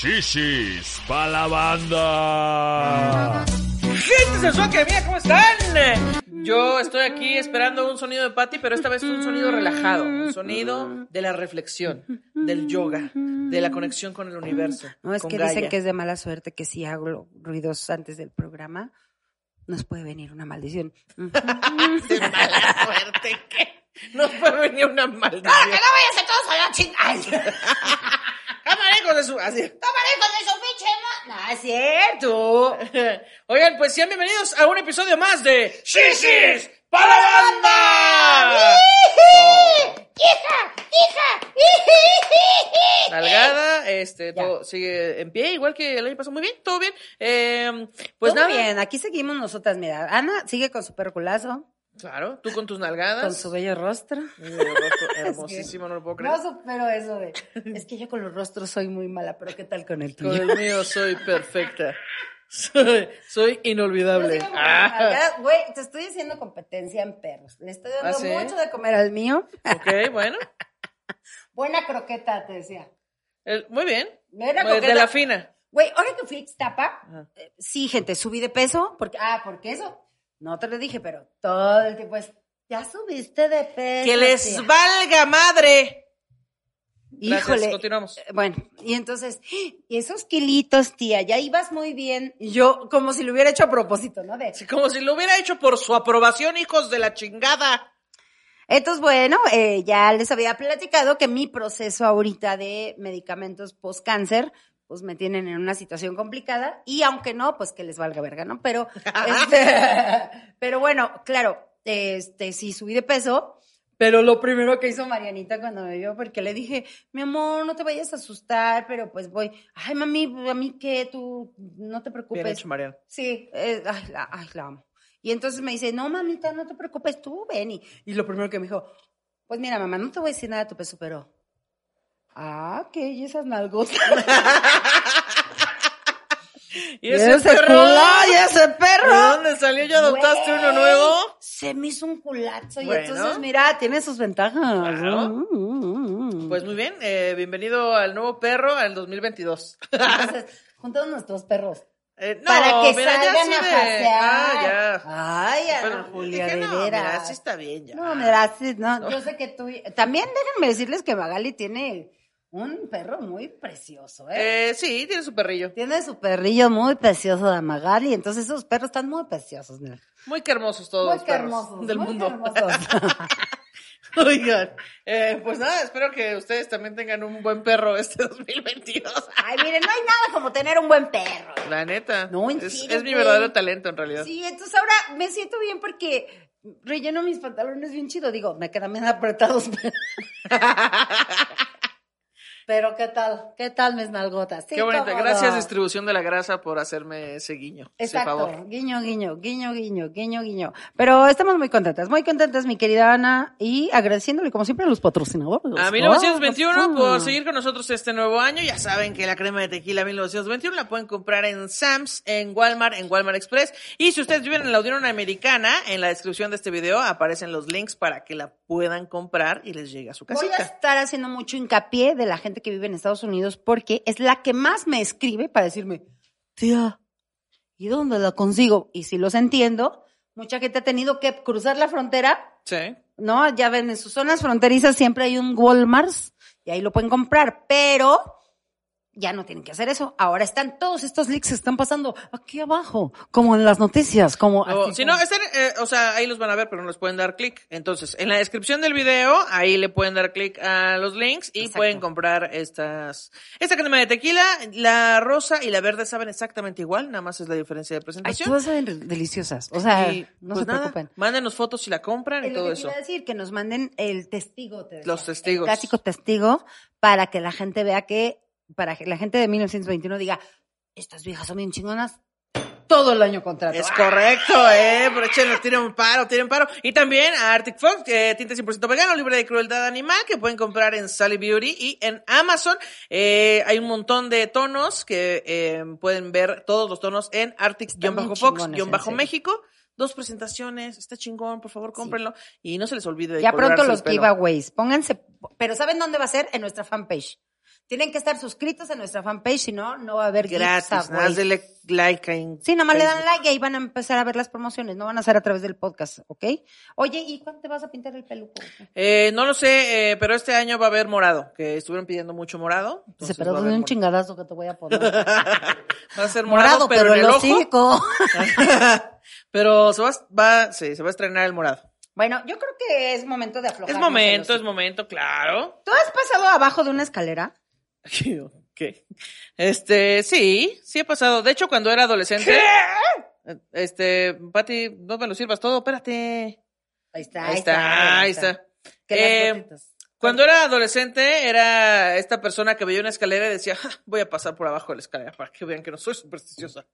Shishis pa' la banda. Gente sensual que mía, ¿cómo están? Yo estoy aquí esperando un sonido de Patty, pero esta vez un sonido relajado, un sonido de la reflexión, del yoga, de la conexión con el universo. No, es que Gaia. dicen que es de mala suerte que si hago ruidos antes del programa, nos puede venir una maldición. de mala suerte que nos puede venir una maldición. ¡Que no vayas a todos a la chingada! Camarejos de su... Así. ¡Camarejos de su pinche ma- No, es cierto. Oigan, pues sean bienvenidos a un episodio más de Shishis para la banda. ¡Hija! ¡Hija! Nalgada, este, Ya. todo sigue en pie, igual que el año pasado. Muy bien, todo bien. Eh, pues Todo nada. bien, aquí seguimos nosotras, mira. Ana sigue con su perro culazo, Claro, tú con tus nalgadas. con su bello rostro. Bello rostro hermosísimo, no lo puedo creer. No supero eso de... Es que yo con los rostros soy muy mala, pero ¿qué tal con el Con tuyo? el mío soy perfecta. Soy, soy inolvidable. con Ah. Güey, te estoy haciendo competencia en perros. Le estoy dando ¿Ah, sí? mucho de comer al mío. ok, bueno. Buena croqueta, te decía. El- muy bien. Buena Pues de la fina. Güey, ahora que fui a Ixtapa, eh, sí, gente, subí de peso, porque, ah, porque eso, no te lo dije, pero todo el tiempo es, ya subiste de peso. Que les tía". valga madre. Gracias, Híjole. continuamos. Eh, Bueno, y entonces, y esos kilitos, tía, ya ibas muy bien. Yo, como si lo hubiera hecho a propósito, ¿no? De, Así como si lo hubiera hecho por su aprobación, hijos de la chingada. Entonces, bueno, eh, ya les había platicado que mi proceso ahorita de medicamentos post-cáncer, pues me tienen en una situación complicada y aunque no, pues que les valga verga, ¿no? Pero, este, pero bueno, claro, este, sí subí de peso, pero lo primero que hizo Marianita cuando me vio, porque le dije, mi amor, no te vayas a asustar, pero pues voy, ay, mami, a mí qué, tú, no te preocupes. Bien hecho, Mariana. Sí, eh, ay, la, ay, la amo. Y entonces me dice, no, mamita, no te preocupes, tú ven. Y, y lo primero que me dijo, pues mira, mamá, no te voy a decir nada de tu peso, pero... Ah, ¿qué? ¿Y esas nalgotas? ¿Y ese ese perro? culo? ¿Y ese perro? ¿De dónde salió? ¿Ya adoptaste uno nuevo? Se me hizo un culazo. Bueno. Y entonces, mira, tiene sus ventajas. Claro. Mm, mm, mm. Pues muy bien, eh, bienvenido al nuevo perro al 2022. Entonces, juntamos nuestros perros. Eh, no, para que mira, ya salgan sí a pasear. Ah, ya. Ay, Ana Julia, dije, de no, veras. mira, sí está bien ya. No, mira, sí, no, yo sé que tú... También déjenme decirles que Magali tiene un perro muy precioso, ¿eh? Eh, sí, tiene su perrillo. Tiene su perrillo muy precioso de Magali, entonces esos perros están muy preciosos, mira. Muy que hermosos todos Muy los que perros hermosos. del muy mundo. hermosos. Oigan, eh, pues nada, espero que ustedes también tengan un buen perro este 2022. Ay, miren, no hay nada como tener un buen perro. La neta. No, es, es mi verdadero talento en realidad. Sí, entonces ahora me siento bien porque relleno mis pantalones bien chido. Digo, me quedan bien apretados. Pero, ¿qué tal? ¿Qué tal mis nalgotas? Sí, Qué bonita. Gracias, no. distribución de la grasa, por hacerme ese guiño. Ese favor. Exacto, guiño, guiño, guiño, guiño, guiño, guiño. Pero estamos muy contentas, muy contentas, mi querida Ana, y agradeciéndole como siempre a los patrocinadores. A 1921 Oh, por seguir con nosotros este nuevo año. Ya saben que la crema de tequila 1921 la pueden comprar en Sam's, en Walmart, en Walmart Express. Y si ustedes viven en la Unión Americana, en la descripción de este video aparecen los links para que la puedan comprar y les llegue a su Voy a estar haciendo mucho hincapié de la gente que vive en Estados Unidos porque es la que más me escribe para decirme, tía, ¿y dónde la consigo? Y si los entiendo, mucha gente ha tenido que cruzar la frontera, Sí. ¿no? Ya ven, en sus zonas fronterizas siempre hay un Walmart y ahí lo pueden comprar, pero ya no tienen que hacer eso. Ahora están todos estos links que están pasando aquí abajo, como en las noticias, como si no, están, eh, o sea, ahí los van a ver, pero no les pueden dar clic. Entonces, en la descripción del video, ahí le pueden dar clic a los links y Exacto. pueden comprar estas, esta crema de tequila. La rosa y la verde saben exactamente igual, nada más es la diferencia de Ay, presentación. todas saben deliciosas. O sea, Y, no pues se nada, preocupen. Mándenos fotos si la compran y todo que eso. iba a decir, que nos manden el testigo. te decía. Los testigos. El clásico testigo para que la gente vea que, para que la gente de 1921 diga, estas viejas son bien chingonas, todo el año contrato. Es correcto, eh, pero échenos, tienen un paro, tienen paro. Y también a Arctic Fox, eh, tinte 100% vegano, libre de crueldad animal, que pueden comprar en Sally Beauty y en Amazon. Eh, hay un montón de tonos que eh, pueden ver todos los tonos en Arctic-Fox-México. Dos presentaciones, está chingón, por favor, cómprenlo. Y no se les olvide de Ya pronto los giveaways. Pónganse, pero ¿saben dónde va a ser? En nuestra fanpage. Tienen que estar suscritos a nuestra fanpage, si no, no va a haber Gratis, nada más dele like en Sí, nomás le dan like y ahí van a empezar a ver las promociones, no van a ser a través del podcast, ¿ok? Oye, ¿y cuándo te vas a pintar el peluco? Eh, no lo sé, eh, pero este año va a haber morado, que estuvieron pidiendo mucho morado. Entonces pero haber un chingadazo que te voy a poner. Va a ser morado, Morado, pero, pero en el el hocico. pero se va, va, sí, se va a estrenar el morado. Bueno, yo creo que es momento de aflojar. Es momento, es momento, claro. ¿Tú has pasado abajo de una escalera? ¿Qué? Este, sí, sí he pasado. De hecho, cuando era adolescente. Este, Pati, no me lo sirvas todo, espérate. Ahí está, Ahí está, ahí está. Que las Eh. Cuando era adolescente, era esta persona que veía una escalera y decía, "Ja, voy a pasar por abajo de la escalera para que vean que no soy supersticiosa.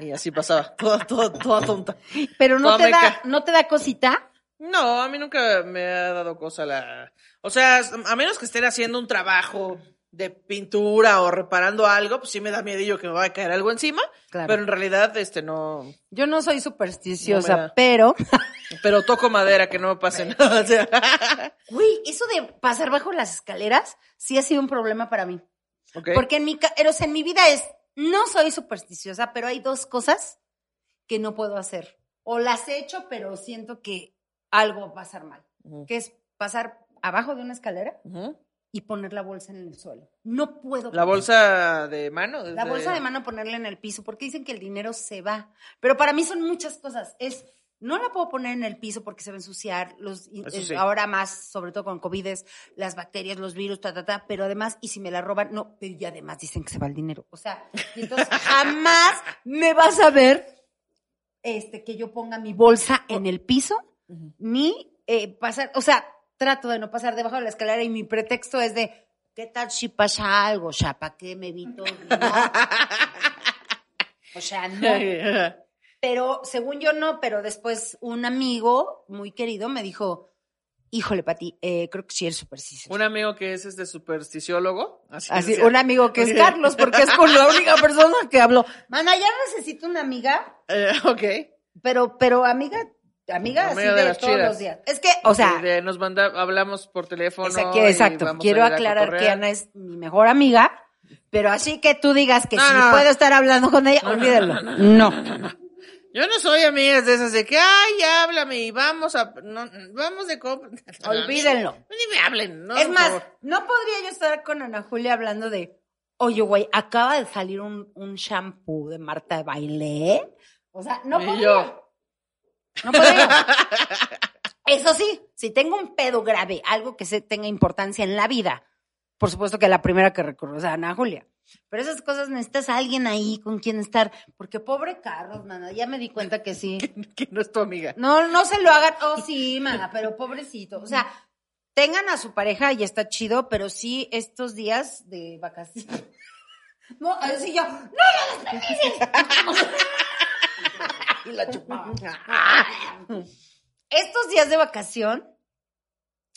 Y así pasaba, toda, toda, toda tonta. Pero no toda te, da, no te da cosita. No, a mí nunca me ha dado cosa la... O sea, a menos que estén haciendo un trabajo de pintura o reparando algo, pues sí me da miedillo que me vaya a caer algo encima. Claro. Pero en realidad, este, no... Yo no soy No supersticiosa, da. pero. Pero toco madera, que no me pase nada. o sea. Uy, eso de pasar bajo las escaleras sí ha sido un problema para mí. Ok. Porque en mi, o sea, en mi vida es, no soy supersticiosa, pero hay dos cosas que no puedo hacer. O las he hecho, pero siento que algo va a pasar mal. Ujú. Que es pasar abajo de una escalera Ujú. Y poner la bolsa en el suelo. No puedo. La bolsa de mano. La bolsa de mano ponerla en el piso, porque dicen que el dinero se va. Pero para mí son muchas cosas. Es, no la puedo poner en el piso porque se va a ensuciar. Los, eh, sí. Ahora más, sobre todo con COVID, es las bacterias, los virus, ta, ta, ta. Pero además, y si me la roban, no, pero y además dicen que se va el dinero. O sea, y entonces jamás me vas a ver este, que yo ponga mi bolsa en el piso, ni eh, pasar, o sea, trato de no pasar debajo de la escalera y mi pretexto es de, ¿qué tal si pasa algo? O sea, ¿para qué me evito? O sea, no. Pero según yo no, pero después un amigo muy querido me dijo, híjole, Pati, eh, creo que sí eres supersticioso. Un amigo que es este supersticiólogo. Así, Así, un amigo que es Carlos, porque es con la única persona que habló. Mana, ya necesito una amiga, Eh, ok. pero, pero amiga, amiga así Amiga de, de todos chidas. los días. Es que, o sea, de- nos manda, hablamos por teléfono. Exacto. a Quiero aclarar que. Ana es mi mejor amiga, pero así que tú digas que No, si no. puedo estar hablando con ella, No, no, olvídalo. no, No, no, Yo no soy amiga de esas de que, ay, háblame y vamos a, no, vamos de compra. Olvídenlo. Ni me hablen, ¿no? es más, favor. no podría yo estar con Ana Julia hablando de, oye, güey, acaba de salir un, un shampoo de Marta de baile. O sea, no Y podría. yo. No podría. Eso sí, si tengo un pedo grave, algo que se tenga importancia en la vida, por supuesto que la primera que recurro es a Ana Julia. Pero esas cosas necesitas a alguien ahí con quien estar. Porque pobre Carlos, mana, ya me di cuenta que sí. que no es tu amiga. No, no se lo hagan. Oh, sí, mana, pero pobrecito. O sea, tengan a su pareja y está chido, pero sí estos días de vacaciones. No, así yo, no lo desperdicies. Y la chupaba. Estos días de vacación,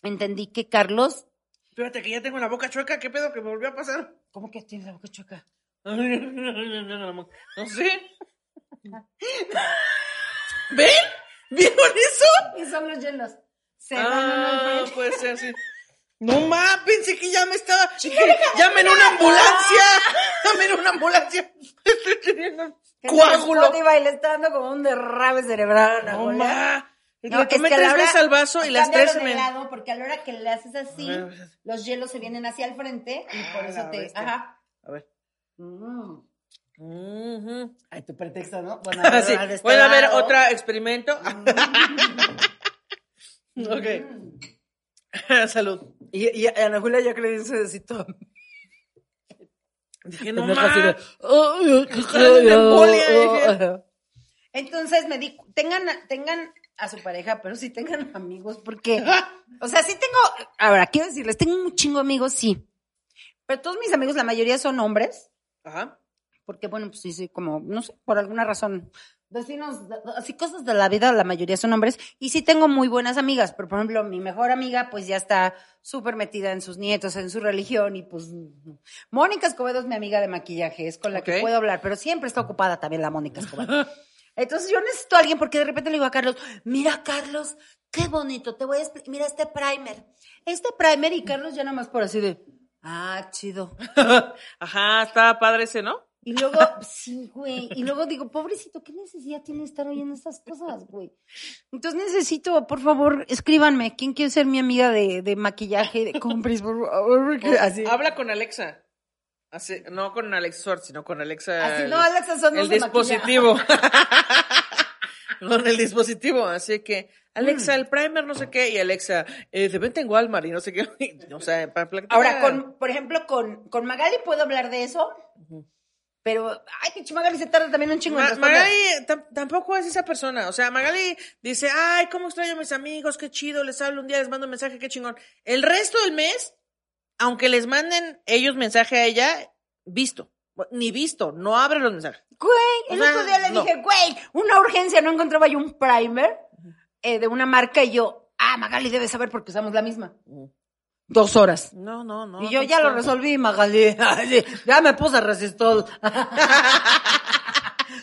entendí que Carlos. Espérate, que ya tengo la boca chueca. ¿Qué pedo que me volvió a pasar? ¿Cómo que tiene la boca chueca? No sé. ¿Ven? ¿Vieron eso? Y son los hielos. Se van uno Ah, puede ser así. No ma, pensé que ya me estaba. Dije, llamen una ambulancia. Llamen una ambulancia. Estoy teniendo coágulo. Spotify le está dando como un derrame cerebral a No Julia. ma. No, Le tomé es que a la tres veces al vaso y las tres me. lado, porque a la hora que le haces así, A ver. los hielos se vienen hacia el frente y por Ah, eso la te. bestia. Ajá. A ver. Mm. Ay, tu pretexto, ¿no? Bueno, Ah, sí. al de este Voy a ver otro experimento. ok. Salud. Y, y Ana Julia ya cree en su besito. Dije, no Pendeja así de, ma. "Ay, qué Ojalá me embolia", feo". dije. Ajá. Entonces me di, tengan, tengan a su pareja, pero sí tengan amigos, porque, o sea, sí tengo, ahora, quiero decirles, tengo un chingo de amigos, sí. Pero todos mis amigos, la mayoría son hombres, Ajá. porque, bueno, pues sí, sí, como, no sé, por alguna razón, vecinos, así cosas de la vida, la mayoría son hombres, y sí tengo muy buenas amigas, pero por ejemplo, mi mejor amiga, pues ya está súper metida en sus nietos, en su religión, y pues, Mónica Escobedo es mi amiga de maquillaje, es con la que puedo hablar, pero siempre está ocupada también la Mónica Escobedo. Entonces yo necesito a alguien porque de repente le digo a Carlos, mira Carlos, qué bonito, te voy a explicar, mira este primer, este primer y Carlos ya nada más por así de, Ah, chido. Ajá, estaba padre ese, ¿no? Y luego, sí, güey. Y luego digo, pobrecito, ¿qué necesidad tiene estar oyendo estas cosas, güey? Entonces necesito, por favor, escríbanme. ¿Quién quiere ser mi amiga de, de maquillaje de compras, por favor? Porque Así. Habla con Alexa. Así, no con Alex Suárez, sino con Alexa. Así, el- no, Alexa son el los de dispositivo. con el dispositivo. Así que, Alexa, el primer, no sé qué. Y Alexa, eh, de venta en Walmart y no sé qué. o sea, para platicar. Ahora, con, por ejemplo, con, con Magali puedo hablar de eso, pero, ay, pinche Magali se tarda también un chingo en Ma- responder. Magali tam- tampoco es esa persona. O sea, Magali dice, ay, cómo extraño a mis amigos, qué chido, les hablo un día, les mando un mensaje, qué chingón. El resto del mes, aunque les manden ellos mensaje a ella, visto. Ni visto, no abre los mensajes. Güey, el O sea, otro día le no. dije, güey, una urgencia, no encontraba yo un primer eh, de una marca y yo, ah, Magali debe saber porque usamos la misma. Dos horas. No, no, no. y yo ya lo resolví, Magali. ya me puse resistol.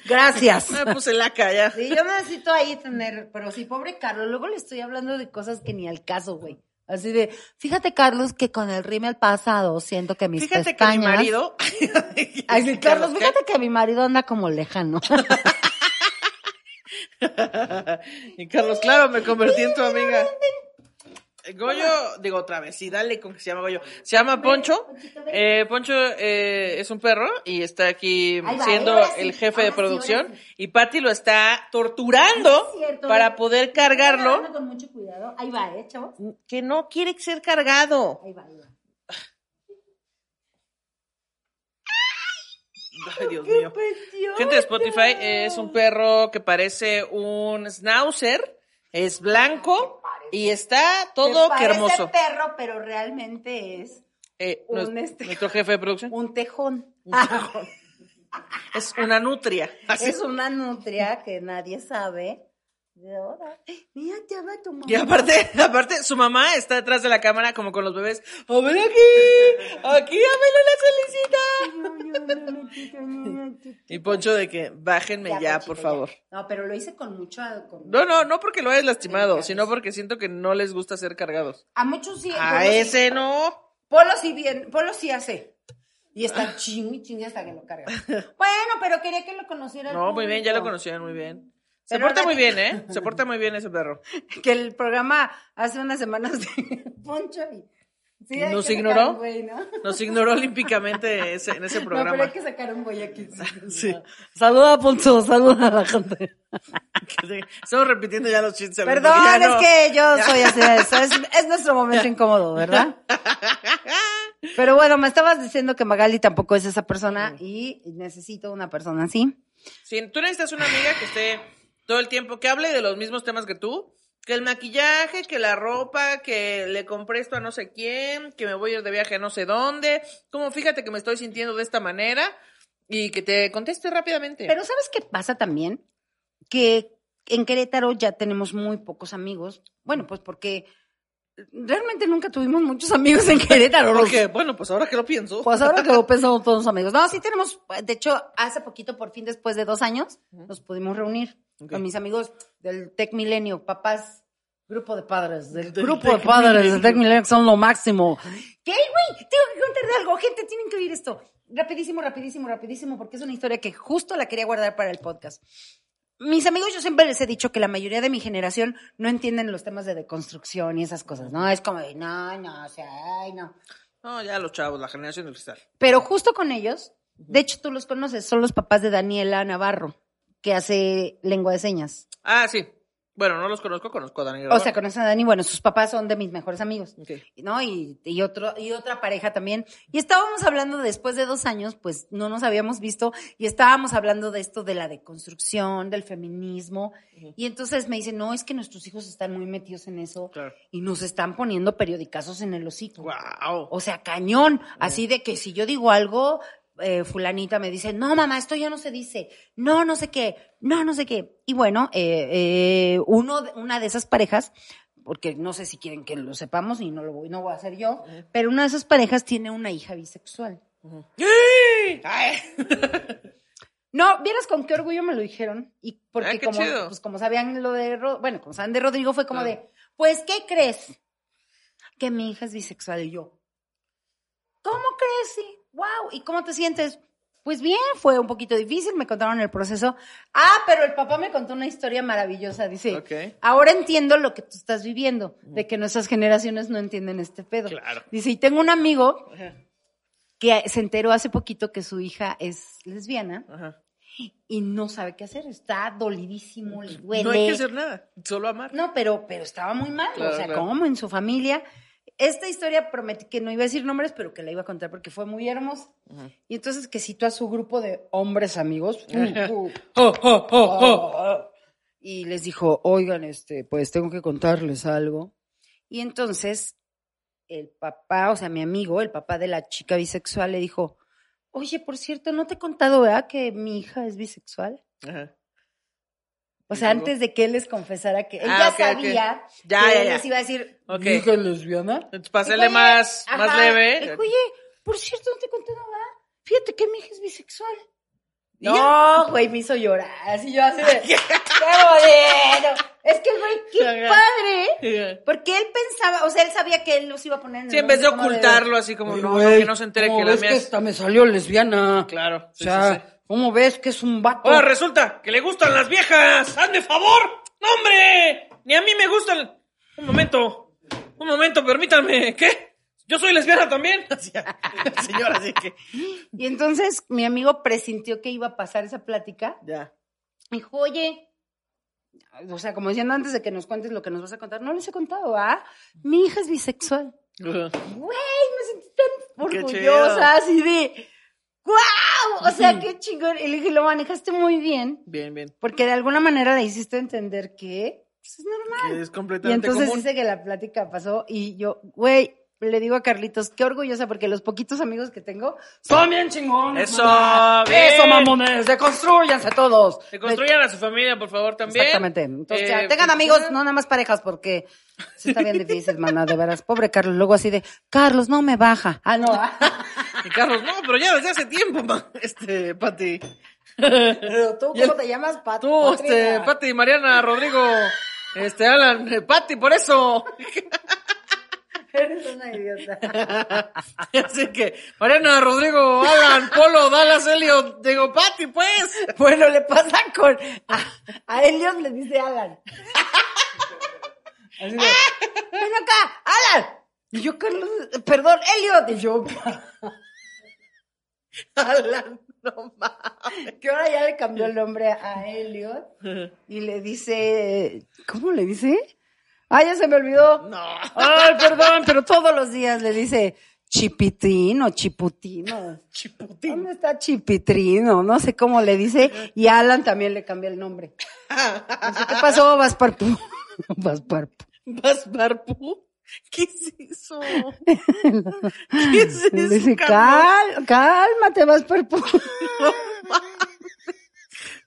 Gracias. Me puse laca ya. Sí, yo necesito ahí tener, pero sí, pobre Carlos, luego le estoy hablando de cosas que ni al caso, güey. Así de, fíjate, Carlos, que con el rímel pasado siento que mis Fíjate que mi marido. Ay, sí, Carlos, fíjate que mi marido anda como lejano. y Carlos, claro, me convertí en tu amiga. Goyo, digo otra vez, sí, dale con que se llama Goyo. Se llama Poncho. Eh, Poncho eh, es un perro y está aquí va, siendo sí, el jefe de sí, producción. sí. Y Patty lo está torturando es para poder cargarlo. Anda Con mucho cuidado. Ahí va, ¿eh, chavos? Que no quiere ser cargado. Ahí va, ahí va. Ay, Dios mío. Gente de Spotify, es un perro que parece un schnauzer. Es blanco y está todo que hermoso. perro, pero realmente es Eh, un este- nuestro jefe de producción. un tejón. Es una nutria. Así. Es una nutria que nadie sabe. De ahora. Mira, te habla tu mamá. Y aparte, aparte, su mamá está detrás de la cámara como con los bebés. ¡A ver aquí! ¡Aquí, dame la solicita! Y Poncho de que, bájenme ya, por favor. No, pero lo hice con mucho. con- No, no, no porque lo hayas lastimado, sino porque siento que no les gusta ser cargados. A muchos sí. A sí- ese no. Polo sí bien, Polo sí hace. Y está ching y ching hasta que lo carga. Bueno, pero quería que lo conociera. el No, muy bien, ya lo conocían muy bien. Se Pero porta muy bien, ¿eh? Se porta muy bien ese perro. Que el programa hace unas semanas de Poncho y. Sí, ¿Nos ignoró? ¿no? Nos ignoró olímpicamente ese- en ese No, pero hay programa. que sacar un güey aquí. Sí. Saluda a Poncho, saluda a la gente. Estamos repitiendo ya los chistes. Perdón, no- es que yo soy así de eso. Es, es nuestro momento incómodo, ¿verdad? Pero bueno, me estabas diciendo que Magali tampoco es esa persona y necesito una persona así. Sí, tú necesitas una amiga que esté todo el tiempo, que hable de los mismos temas que tú, que el maquillaje, que la ropa, que le compré esto a no sé quién, que me voy a ir de viaje a no sé dónde, como fíjate que me estoy sintiendo de esta manera y que te conteste rápidamente. Pero ¿sabes qué pasa también? Que en Querétaro ya tenemos muy pocos amigos. Bueno, pues porque realmente nunca tuvimos muchos amigos en Querétaro. los- Porque, bueno, pues ahora que lo pienso. Pues ahora que lo pensamos todos amigos. No, sí tenemos, de hecho, hace poquito, por fin, después de dos años, nos pudimos reunir Ok. con mis amigos del Tec Milenio, papás, grupo de padres, del, Del grupo de padres Milenio. del Tec Milenio, que son lo máximo. ¿Qué, güey? Tengo que contar de algo. Gente, tienen que oír esto. Rapidísimo, rapidísimo, rapidísimo, porque es una historia que justo la quería guardar para el podcast. Mis amigos, yo siempre les he dicho que la mayoría de mi generación no entienden los temas de deconstrucción y esas cosas, ¿no? Es como de, no, no, o sea, ay, no. No, ya los chavos, la generación del cristal. Pero justo con ellos, de hecho tú los conoces, son los papás de Daniela Navarro, que hace lengua de señas. Ah, sí. Bueno, no los conozco, conozco a Dani O sea, conocen a Dani, bueno, sus papás son de mis mejores amigos. ¿no? Y, y otro, y otra pareja también. Y estábamos hablando después de dos años, pues no nos habíamos visto, y estábamos hablando de esto de la deconstrucción, del feminismo. Y entonces me dicen, no, es que nuestros hijos están muy metidos en eso Claro. y nos están poniendo periodicazos en el hocico. Wow. O sea, cañón. Así de que si yo digo algo, eh, fulanita me dice, no, mamá, esto ya no se dice. No, no sé qué. No, no sé qué. Y bueno, eh, eh, uno, una de esas parejas, porque no sé si quieren que lo sepamos y no lo voy, no voy a hacer yo, pero una de esas parejas tiene una hija bisexual. No, vieras con qué orgullo me lo dijeron. Y porque Ah, qué como, pues como sabían lo de, bueno, como saben de Rodrigo, fue como Claro. de, pues, ¿qué crees? Que mi hija es bisexual y yo. ¿Cómo crees? Wow. ¿Y cómo te sientes? Pues bien, fue un poquito difícil, me contaron el proceso. Ah, pero el papá me contó una historia maravillosa. Dice, Ok. ahora entiendo lo que tú estás viviendo, de que nuestras generaciones no entienden este pedo. Claro. Dice, y tengo un amigo que se enteró hace poquito que su hija es lesbiana Ajá. y no sabe qué hacer. Está dolidísimo, le duele. No hay que hacer nada, solo amar. No, pero, pero estaba muy mal. Claro, o sea, claro. como en su familia. Esta historia prometí que no iba a decir nombres, pero que la iba a contar porque fue muy hermosa. Y entonces que citó a su grupo de hombres amigos. uh, uh, oh, oh. oh, y les dijo, oigan, este, pues tengo que contarles algo. Y entonces el papá, o sea, mi amigo, el papá de la chica bisexual, le dijo, oye, por cierto, ¿no te he contado, verdad, que mi hija es bisexual? Ajá. O ¿Y sea, antes de que él les confesara que él Ah, ya ok, ok. sabía Ya, que ya, él ya. les iba a decir, Ok. "¿Mi hija es lesbiana? Entonces, Dijo, más, "Oye, más ajá". leve. Dijo, Oye, por cierto, no te he contado nada. Fíjate que mi hija es bisexual. No, güey, me hizo llorar. Así yo así de, ¡qué bonito! Es que, güey, qué Ajá. padre. Porque él pensaba, o sea, él sabía que él los iba a poner en Sí, el en vez de ocultarlo así como, Oye, no, güey, no, que no se entere ¿cómo que la mía que es... esta me salió lesbiana? Claro. O sí, sea, sí, sí. ¿Cómo ves que es un vato? Ahora resulta que le gustan las viejas. ¡Hazme favor! ¡No, hombre! Ni a mí me gustan. Un momento. Un momento, permítanme. ¿Qué? Yo soy lesbiana también. Así, Señora, así que. Y entonces mi amigo presintió que iba a pasar esa plática. Ya. Dijo, oye, o sea, como diciendo antes de que nos cuentes lo que nos vas a contar, no les he contado, ¿ah? Mi hija es bisexual. Güey, me sentí tan orgullosa, así de, ¡guau! O sea, qué chingón. Y le dije, lo manejaste muy bien, Bien, bien. porque de alguna manera le hiciste entender que pues, es normal. Es Y completamente entonces común. dice que la plática pasó y yo, güey, le digo a Carlitos, qué orgullosa, porque los poquitos amigos que tengo Son bien chingones. Eso, mamá. bien. Eso, mamones. Deconstruyanse todos. Que construyan a su familia, por favor, también. Exactamente. Entonces, Eh, ya, tengan pues, amigos, no nada más parejas, porque sí está bien difícil, mana, de veras. Pobre Carlos, luego así de, Carlos, no me baja. Ah, no. Y Carlos, no, pero ya desde hace tiempo. Este, Pati. Pero tú, el- ¿cómo te llamas, Pat? Tú, este? Pati, Mariana, Rodrigo, este, Alan, eh, Pati, por eso. Eres una idiota. Así que, Mariana, Rodrigo, Alan, Polo, Dallas, Elliot, digo, Pati, pues. Bueno, le pasa con, a, a Elliot le dice Alan. Así de, ven acá, Alan. Y yo, Carlos, perdón, Elliot. Y yo, Alan, no mames. que ahora ya le cambió el nombre a Elliot. Y le dice, ¿cómo le dice? Ah, ya se me olvidó. No. Ay, perdón, pero todos los días le dice chipitín o chiputino. Chiputín. ¿Dónde está chipitrino? No sé cómo le dice. Y Alan también le cambia el nombre. ¿Qué pasó, Vasparpu? Vasparpu. ¿Vas, Barpu? ¿Qué es eso? ¿Qué es eso? Dice, Carlos? Cal, cálmate, Vasparpu.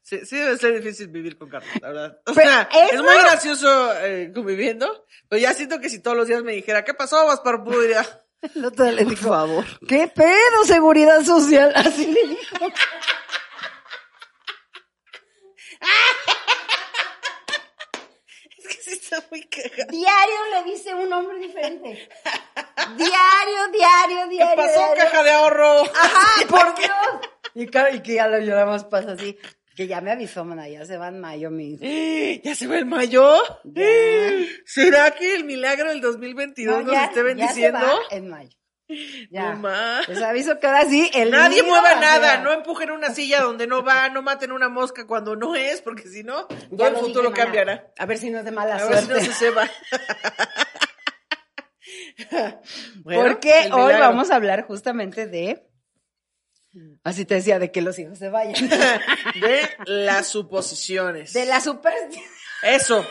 Sí, sí debe ser difícil vivir con Carlos, la verdad. O Pero sea, es muy gracioso eh, conviviendo, pero ya siento que si todos los días me dijera, ¿qué pasó, Vasparpu? Diría, El otro le por dijo, favor. ¿qué pedo, seguridad social? Así le dijo. Es que sí está muy cagado. Diario le dice un nombre diferente. Diario, diario, ¿Qué diario. pasó, diario. caja de ahorro? Ajá, por Dios. Y, claro, y que ya lo nada más pasa así. Que ya me avisó, mana, ya se va en mayo mi. ¿Ya se va el mayo? Ya. ¿Será que el milagro del 2022 No, nos ya- esté ya se bendiciendo? va en mayo. Ya. No más. Les aviso que ahora sí, el Nadie nido mueva nada, no empujen una silla donde no va, no maten una mosca cuando no es, porque si no, todo Ya el futuro cambiará. A ver si no es de mala A ver si no suerte. se. Bueno, Porque hoy vamos a hablar justamente de. Así te decía, de que los hijos se vayan. de las suposiciones. De la superstición. Eso.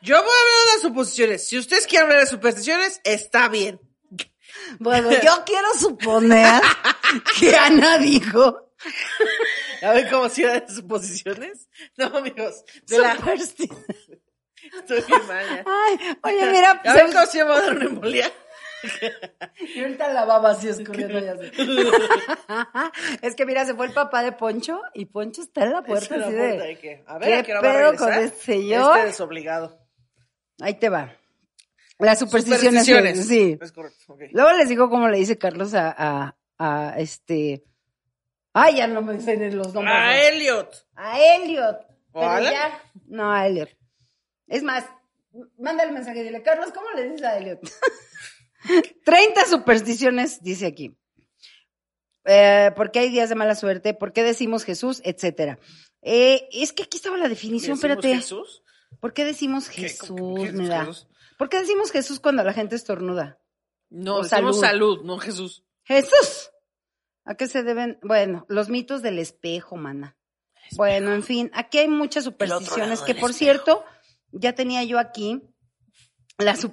Yo voy a hablar de las suposiciones. Si ustedes quieren hablar de supersticiones, está bien. Bueno, yo quiero suponer que Ana dijo. A ver cómo si suposiciones. No, amigos. De la... Estoy bien mal. Ay, oye, mira, A ver cómo se llama dar una embolia. Y ahorita la baba así escurriendo ya sé. Es que mira, se fue el papá de Poncho y Poncho está en la puerta Es una así puerta de. de que, a ver, ¿qué ¿a qué hora va a pedo con este señor? Este desobligado. Ahí te va. Las supersticiones. Supersticiones. Sí. Es correcto. ok. Luego les digo cómo le dice Carlos a, a, a este. Ay, ya no me ni los nombres. A Elliot. A Elliot. ¿O Pero Alan? ya. No, a Elliot. Es más, manda el mensaje y dile, Carlos, ¿cómo le dices a Elliot? 30 supersticiones, dice aquí. Eh, ¿Por qué hay días de mala suerte? ¿Por qué decimos Jesús? Etcétera. Eh, es que aquí estaba la definición, ¿Decimos espérate. Jesús? ¿Por qué decimos ¿Qué? Jesús, ¿Cómo que me da? Jesús? ¿Por qué decimos Jesús cuando la gente estornuda? No, O decimos salud. salud, no Jesús. Jesús. ¿A qué se deben? Bueno, los mitos del espejo, mana. Bueno, en fin, aquí hay muchas supersticiones que, por espejo. cierto, ya tenía yo aquí la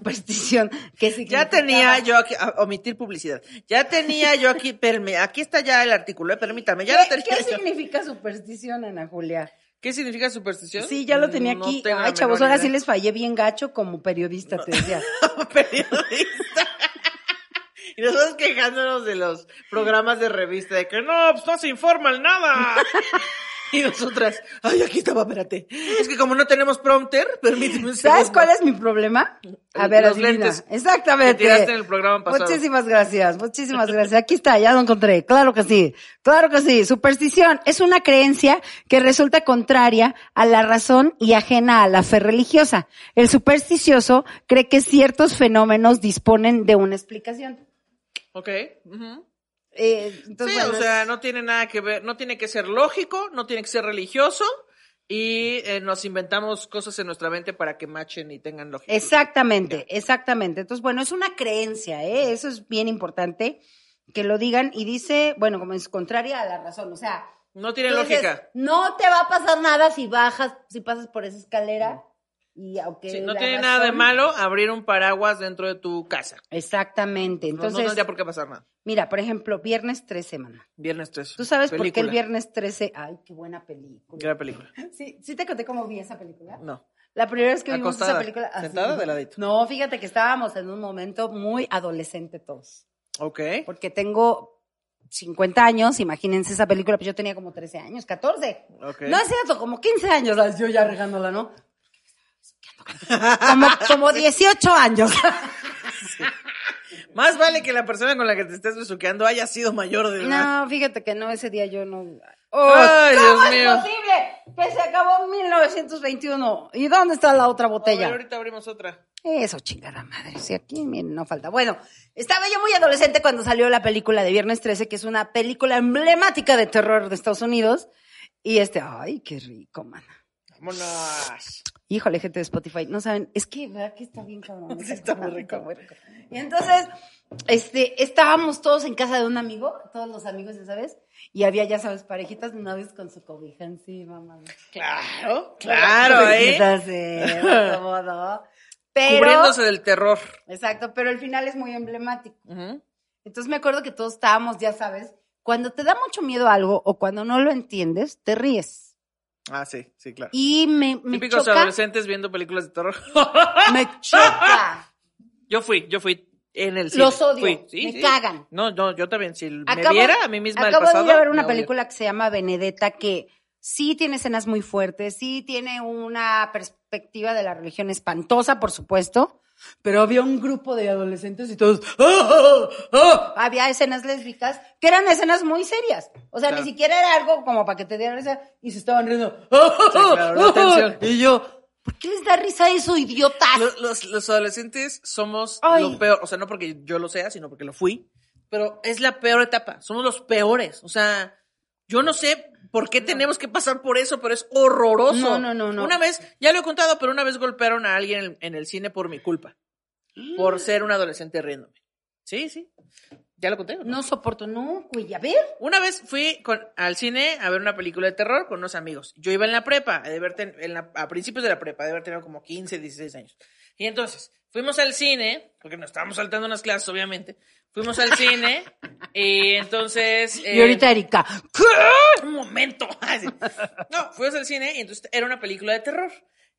superstición que Ya tenía yo aquí, a- omitir publicidad. Ya tenía yo aquí, perme, aquí está ya el artículo, eh, permítame, ya lo ¿Qué, tenía qué yo. significa superstición, Ana Julia? ¿Qué significa superstición? Sí, ya lo tenía aquí. Ay, chavos, ahora sí les fallé bien gacho como periodista, te decía. periodista. Y nosotros quejándonos de los programas de revista, de que no, pues no se informan nada. Y nosotras, ay, aquí estaba, espérate. Es que como no tenemos prompter, permíteme un ¿Sabes segundo. cuál es mi problema? A ver, los adivina. lentes Exactamente. que tiraste en el programa pasado. Muchísimas gracias, muchísimas gracias. Aquí está, ya lo encontré. Claro que sí, claro que sí. Superstición es una creencia que resulta contraria a la razón y ajena a la fe religiosa. El supersticioso cree que ciertos fenómenos disponen de una explicación. Ok. ujú. Eh, entonces, sí, bueno, o sea, no tiene nada que ver, no tiene que ser lógico, no tiene que ser religioso y eh, nos inventamos cosas en nuestra mente para que machen y tengan lógica. Exactamente, exactamente. Entonces, bueno, es una creencia, ¿eh? Eso es bien importante que lo digan y dice, bueno, como es contraria a la razón, o sea, No tiene lógica. no te va a pasar nada si bajas, si pasas por esa escalera y aunque Sí, no tiene nada de malo abrir un paraguas dentro de tu casa. Exactamente. No- Entonces, no, tendría por qué pasar nada. mira, por ejemplo, viernes 13, semana. Viernes 13. ¿Tú sabes por qué el viernes 13? Ay, qué buena película. Gran película. Sí, sí te conté cómo vi esa película. No. La primera vez que vimos Acostada, esa película. así. sentada de ladito. No, fíjate que estábamos en un momento muy adolescente todos. Ok. Porque tengo 50 años, imagínense esa película, pues yo tenía como 13 años, 14. Ok. No es cierto, como 15 años, yo ya regándola, ¿no? Como, como 18 años. Más vale que la persona con la que te estés besuqueando haya sido mayor de edad. No, fíjate que no, ese día yo no. Ay, ¿Cómo Dios es mío. posible que se acabó en 1921? ¿Y dónde está la otra A ver, botella? ahorita abrimos otra. Eso, chingada madre. Sí, aquí miren, no falta. Bueno, estaba yo muy adolescente cuando salió la película de Viernes 13, que es una película emblemática de terror de Estados Unidos. Y este, ay, qué rico, mana. Vámonos. Híjole, gente de Spotify, no saben, es que, ¿verdad que está bien cabrón? Sí, está muy rico. Y entonces, este, estábamos todos en casa de un amigo, todos los amigos, ya sabes, y había, ya sabes, parejitas de novios con su cobija encima, mamá. Claro, claro, ¿eh? Sí, cómo no. Pero, Cubriéndose del terror. exacto, pero el final es muy emblemático. Entonces me acuerdo que todos estábamos, ya sabes, cuando te da mucho miedo algo o cuando no lo entiendes, te ríes. Ah, sí, sí, claro. Y me, me Típicos choca, adolescentes viendo películas de terror. me choca. yo fui, yo fui en el cine. Los odio, Fui, sí, me sí. cagan. No, no, yo también. Si me viera a mí misma el Acabo pasado. de ir a ver una película que se llama Benedetta que sí tiene escenas muy fuertes, sí tiene una perspectiva de la religión espantosa, por supuesto, pero había un grupo de adolescentes y todos ¡ah, ah, ah! había escenas lésbicas que eran escenas muy serias. O sea, Claro. ni siquiera era algo como para que te diera risa y se estaban riendo. ¡ah, ah, Sí, claro, ah! Y yo, ¿por qué les da risa eso, idiotas? Los, los, los adolescentes somos Ay. lo peor, o sea, no porque yo lo sea, sino porque lo fui, pero es la peor etapa, somos los peores, o sea, yo no sé por qué tenemos que pasar por eso, pero es horroroso. No, no, no, no. Una vez, ya lo he contado, pero una vez golpearon a alguien en, en el cine por mi culpa, por ser un adolescente riéndome. Sí, sí, ya lo conté. ¿o no? No soporto, no, güey, a ver. Una vez fui con- al cine a ver una película de terror con unos amigos. Yo iba en la prepa, de haber ten- en la- a principios de la prepa, de haber tenido como 15, 16 años. Y entonces, fuimos al cine, porque nos estábamos saltando unas clases, obviamente. Fuimos al cine y entonces... Y eh, ahorita Erika, un momento. No, fuimos al cine y entonces era una película de terror.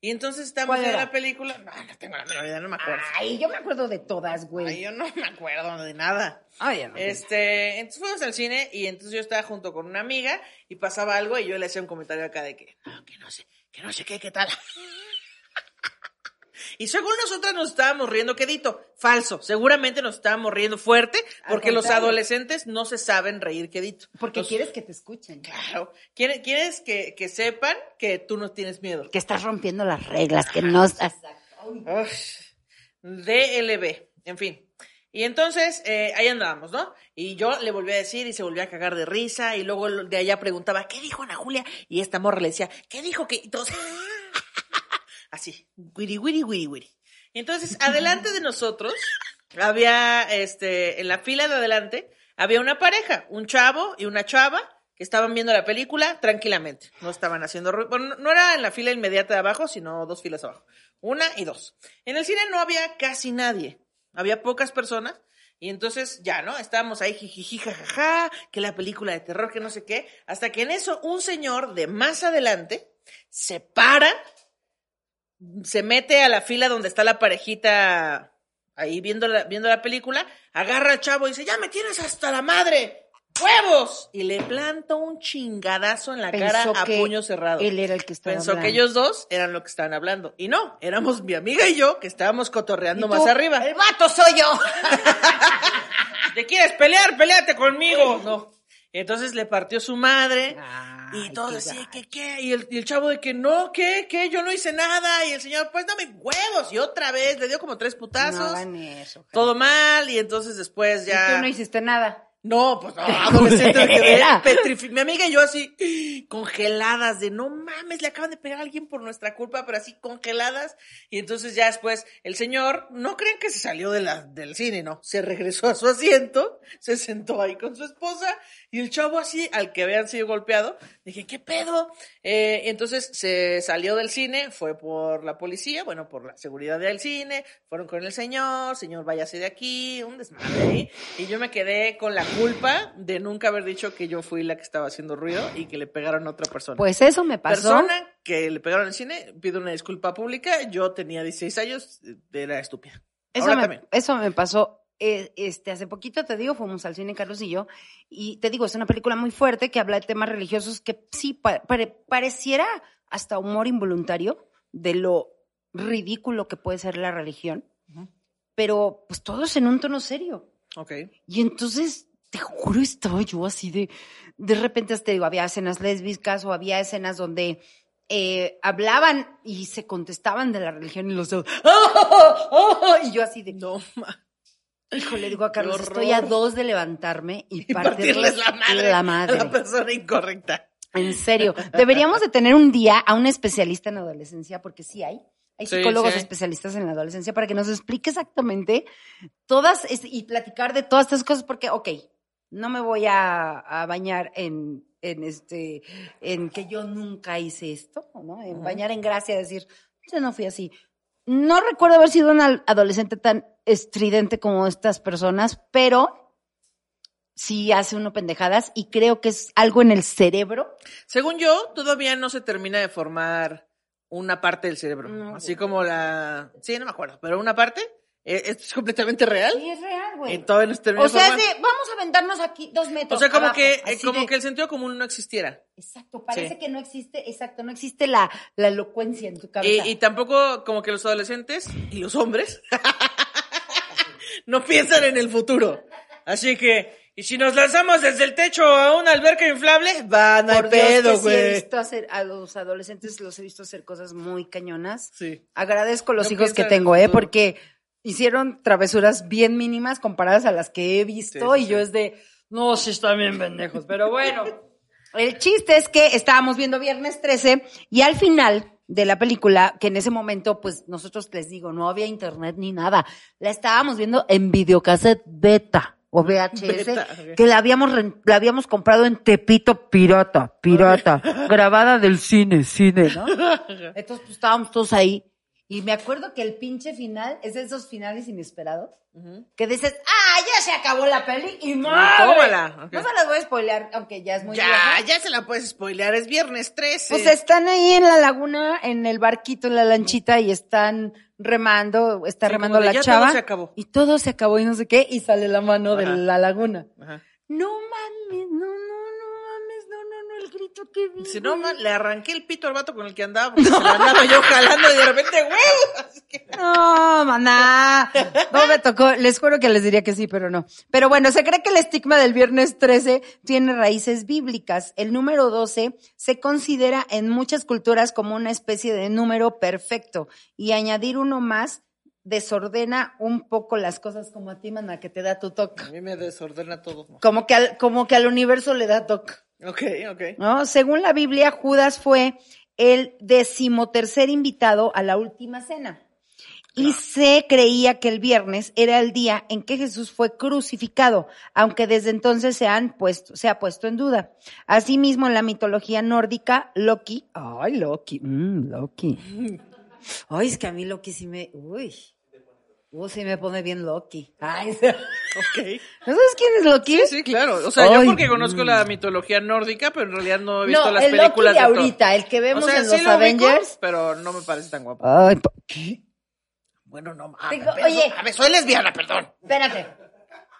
Y entonces estamos ¿Cuál viendo era? la película. No, no tengo la menor idea, no me acuerdo. Ay, yo me acuerdo de todas, güey. Ay, yo no me acuerdo de nada. Ay, ya no. Este, entonces fuimos al cine y entonces yo estaba junto con una amiga y pasaba algo y yo le hacía un comentario acá de que, no, que no sé, que no sé qué, qué tal. Y según nosotras nos estábamos riendo quedito. Falso. Seguramente nos estábamos riendo fuerte porque los adolescentes no se saben reír quedito. Porque quieres que te escuchen. Claro. ¿Quieres, quieres que, que sepan que tú no tienes miedo? Que estás rompiendo las reglas, que no estás... DLB, en fin. Y entonces, eh, ahí andábamos, ¿no? Y yo le volví a decir y se volvió a cagar de risa y luego de allá preguntaba, ¿qué dijo Ana Julia? Y esta morra le decía, ¿qué dijo que? Y todos, así, wiri, wiri, wiri, wiri. Y entonces, adelante de nosotros, había, este, en la fila de adelante, había una pareja, un chavo y una chava, que estaban viendo la película tranquilamente. No estaban haciendo ruido. Bueno, no- no era en la fila inmediata de abajo, sino dos filas abajo. Una y dos. En el cine no había casi nadie. Había pocas personas. Y entonces ya, ¿no? Estábamos ahí jijiji, jajaja, que la película de terror, que no sé qué. Hasta que en eso un señor de más adelante se para, se mete a la fila donde está la parejita ahí viendo la, viendo la película, agarra al chavo y dice, ya me tienes hasta la madre, huevos. Y le planta un chingadazo en la cara a puño cerrado. Él era el que estaba Pensó hablando. que ellos dos eran lo que estaban hablando. Y no, éramos mi amiga y yo que estábamos cotorreando ¿Y más arriba. El vato soy yo. ¿Te quieres pelear? Peleate conmigo. No. Y entonces le partió su madre. Ay, y todo gacho. que qué? Y el, y el chavo de que no, ¿qué? ¿Qué? Yo no hice nada. Y el señor, pues dame huevos. Y otra vez le dio como tres No putazos. hagan eso. todo mal. Y entonces después Y ya. tú no hiciste nada. No, pues no, adolescente quedé culera. petrifi- Mi amiga y yo así, congeladas, de no mames, le acaban de pegar a alguien por nuestra culpa, pero así congeladas. Y entonces ya después el señor, no creen que se salió de la, del cine, no, se regresó a su asiento, se sentó ahí con su esposa y el chavo así, al que habían sido golpeado, dije, ¿qué pedo? Eh, entonces se salió del cine, fue por la policía, bueno, por la seguridad del cine, fueron con el señor, señor, váyase de aquí, un desmadre ahí. Y yo me quedé con la culpa de nunca haber dicho que yo fui la que estaba haciendo ruido y que le pegaron a otra persona. Pues eso me pasó. persona que le pegaron en el cine, pido una disculpa pública, yo tenía 16 años, era estúpida. Eso Ahora me, también. eso me pasó. eh, este, hace poquito te digo, fuimos al cine Carlos y yo, y te digo, es una película muy fuerte que habla de temas religiosos que sí pa- pare- pareciera hasta humor involuntario de lo ridículo que puede ser la religión, pero pues todo es en un tono serio. Ok. Y entonces, te juro, estaba yo así de, de repente, te digo, había escenas lésbicas o había escenas donde eh, hablaban y se contestaban de la religión y los dos, ¡Ah! y yo así de, No, ma. hijo, le digo a Carlos, estoy a dos de levantarme y, Y partirles partirles la madre, la a madre. la persona incorrecta. En serio, deberíamos de tener un día a un especialista en adolescencia, porque sí hay. Hay psicólogos sí especialistas en la adolescencia para que nos explique exactamente todas y platicar de todas estas cosas, porque, ok, no me voy a, a bañar en, en este, en que yo nunca hice esto, ¿no? En Ujú. bañar en gracia, decir, yo no fui así. No recuerdo haber sido una adolescente tan estridente como estas personas, pero sí hace uno pendejadas y creo que es algo en el cerebro Según yo, todavía no se termina de formar una parte del cerebro. No, Así como la... Sí, no me acuerdo, pero una parte eh, es completamente real. Sí, es real, güey. Todavía no se termina O sea, de, vamos a aventarnos aquí dos metros. O sea, como abajo, que, eh, como de- que el sentido común no existiera. Exacto, parece Sí. que no existe, exacto, no existe la, la elocuencia en tu cabeza. y tampoco como que los adolescentes y los hombres no piensan en el futuro. Así que, y si nos lanzamos desde el techo a una alberca inflable, va, no hay pedo, sí he güey. visto hacer, a los adolescentes los he visto hacer cosas muy cañonas. Sí. Agradezco los No hijos que en tengo, ¿eh? Porque hicieron travesuras bien mínimas comparadas a las que he visto Sí, sí, y yo es de, no, sí están bien pendejos, pero bueno. El chiste es que estábamos viendo Viernes 13 y al final de la película, que en ese momento, pues nosotros les digo, no había internet ni nada, la estábamos viendo en videocassette beta o VHS, Beta, que la habíamos, la habíamos comprado en Tepito Pirata, pirata, grabada del cine, cine, ¿no? Entonces, pues estábamos todos ahí. Y me acuerdo que el pinche final es de esos finales inesperados que dices, ¡ah, ya se acabó la peli! ¡Y madre! tómala, ok. No se las voy a spoilear, aunque ya es muy Ya, vieja. ya se la puedes spoilear, es viernes 13. Pues están ahí en la laguna, en el barquito, en la lanchita, y están remando, está Sí, remando la "Ya todo chava. se acabó". Y todo se acabó y no sé qué, y sale la mano de la laguna. Ajá. No mames, no, no, no mames, no, no, no, el grito vi. Dice, no, man, le arranqué el pito al vato con el que andaba, porque se lo andaba yo jalando y de repente, güey. Que- No, maná. No me tocó. Les juro que les diría que sí, pero no. Pero bueno, se cree que el estigma del viernes 13 tiene raíces bíblicas. El número 12 se considera en muchas culturas como una especie de número perfecto y añadir uno más desordena un poco las cosas como a ti, maná, que te da tu toque. A mí me desordena todo. Como que al, como que al universo le da toque. Ok, ok. ¿no? Según la Biblia, Judas fue el decimotercer invitado a la última cena. Y se creía que el viernes era el día en que Jesús fue crucificado, aunque desde entonces se, han puesto, se ha puesto en duda. Asimismo, en la mitología nórdica, Loki, ay, Loki, mm, Loki. Ay, es que a mí Loki sí me, uy, uy, sí me pone bien Loki. Ay, Ok. ¿no sabes quién es Loki? Sí, sí, claro. O sea, Ay, yo porque conozco mm. la mitología nórdica, pero en realidad no he visto No, las el Loki películas de Thor. ahorita, el que vemos O sea, en sí los lo ubico, Avengers. pero no me parece tan guapo. Ay, ¿qué? Bueno, no mames. Oye. A ver, soy lesbiana, perdón. Espérate.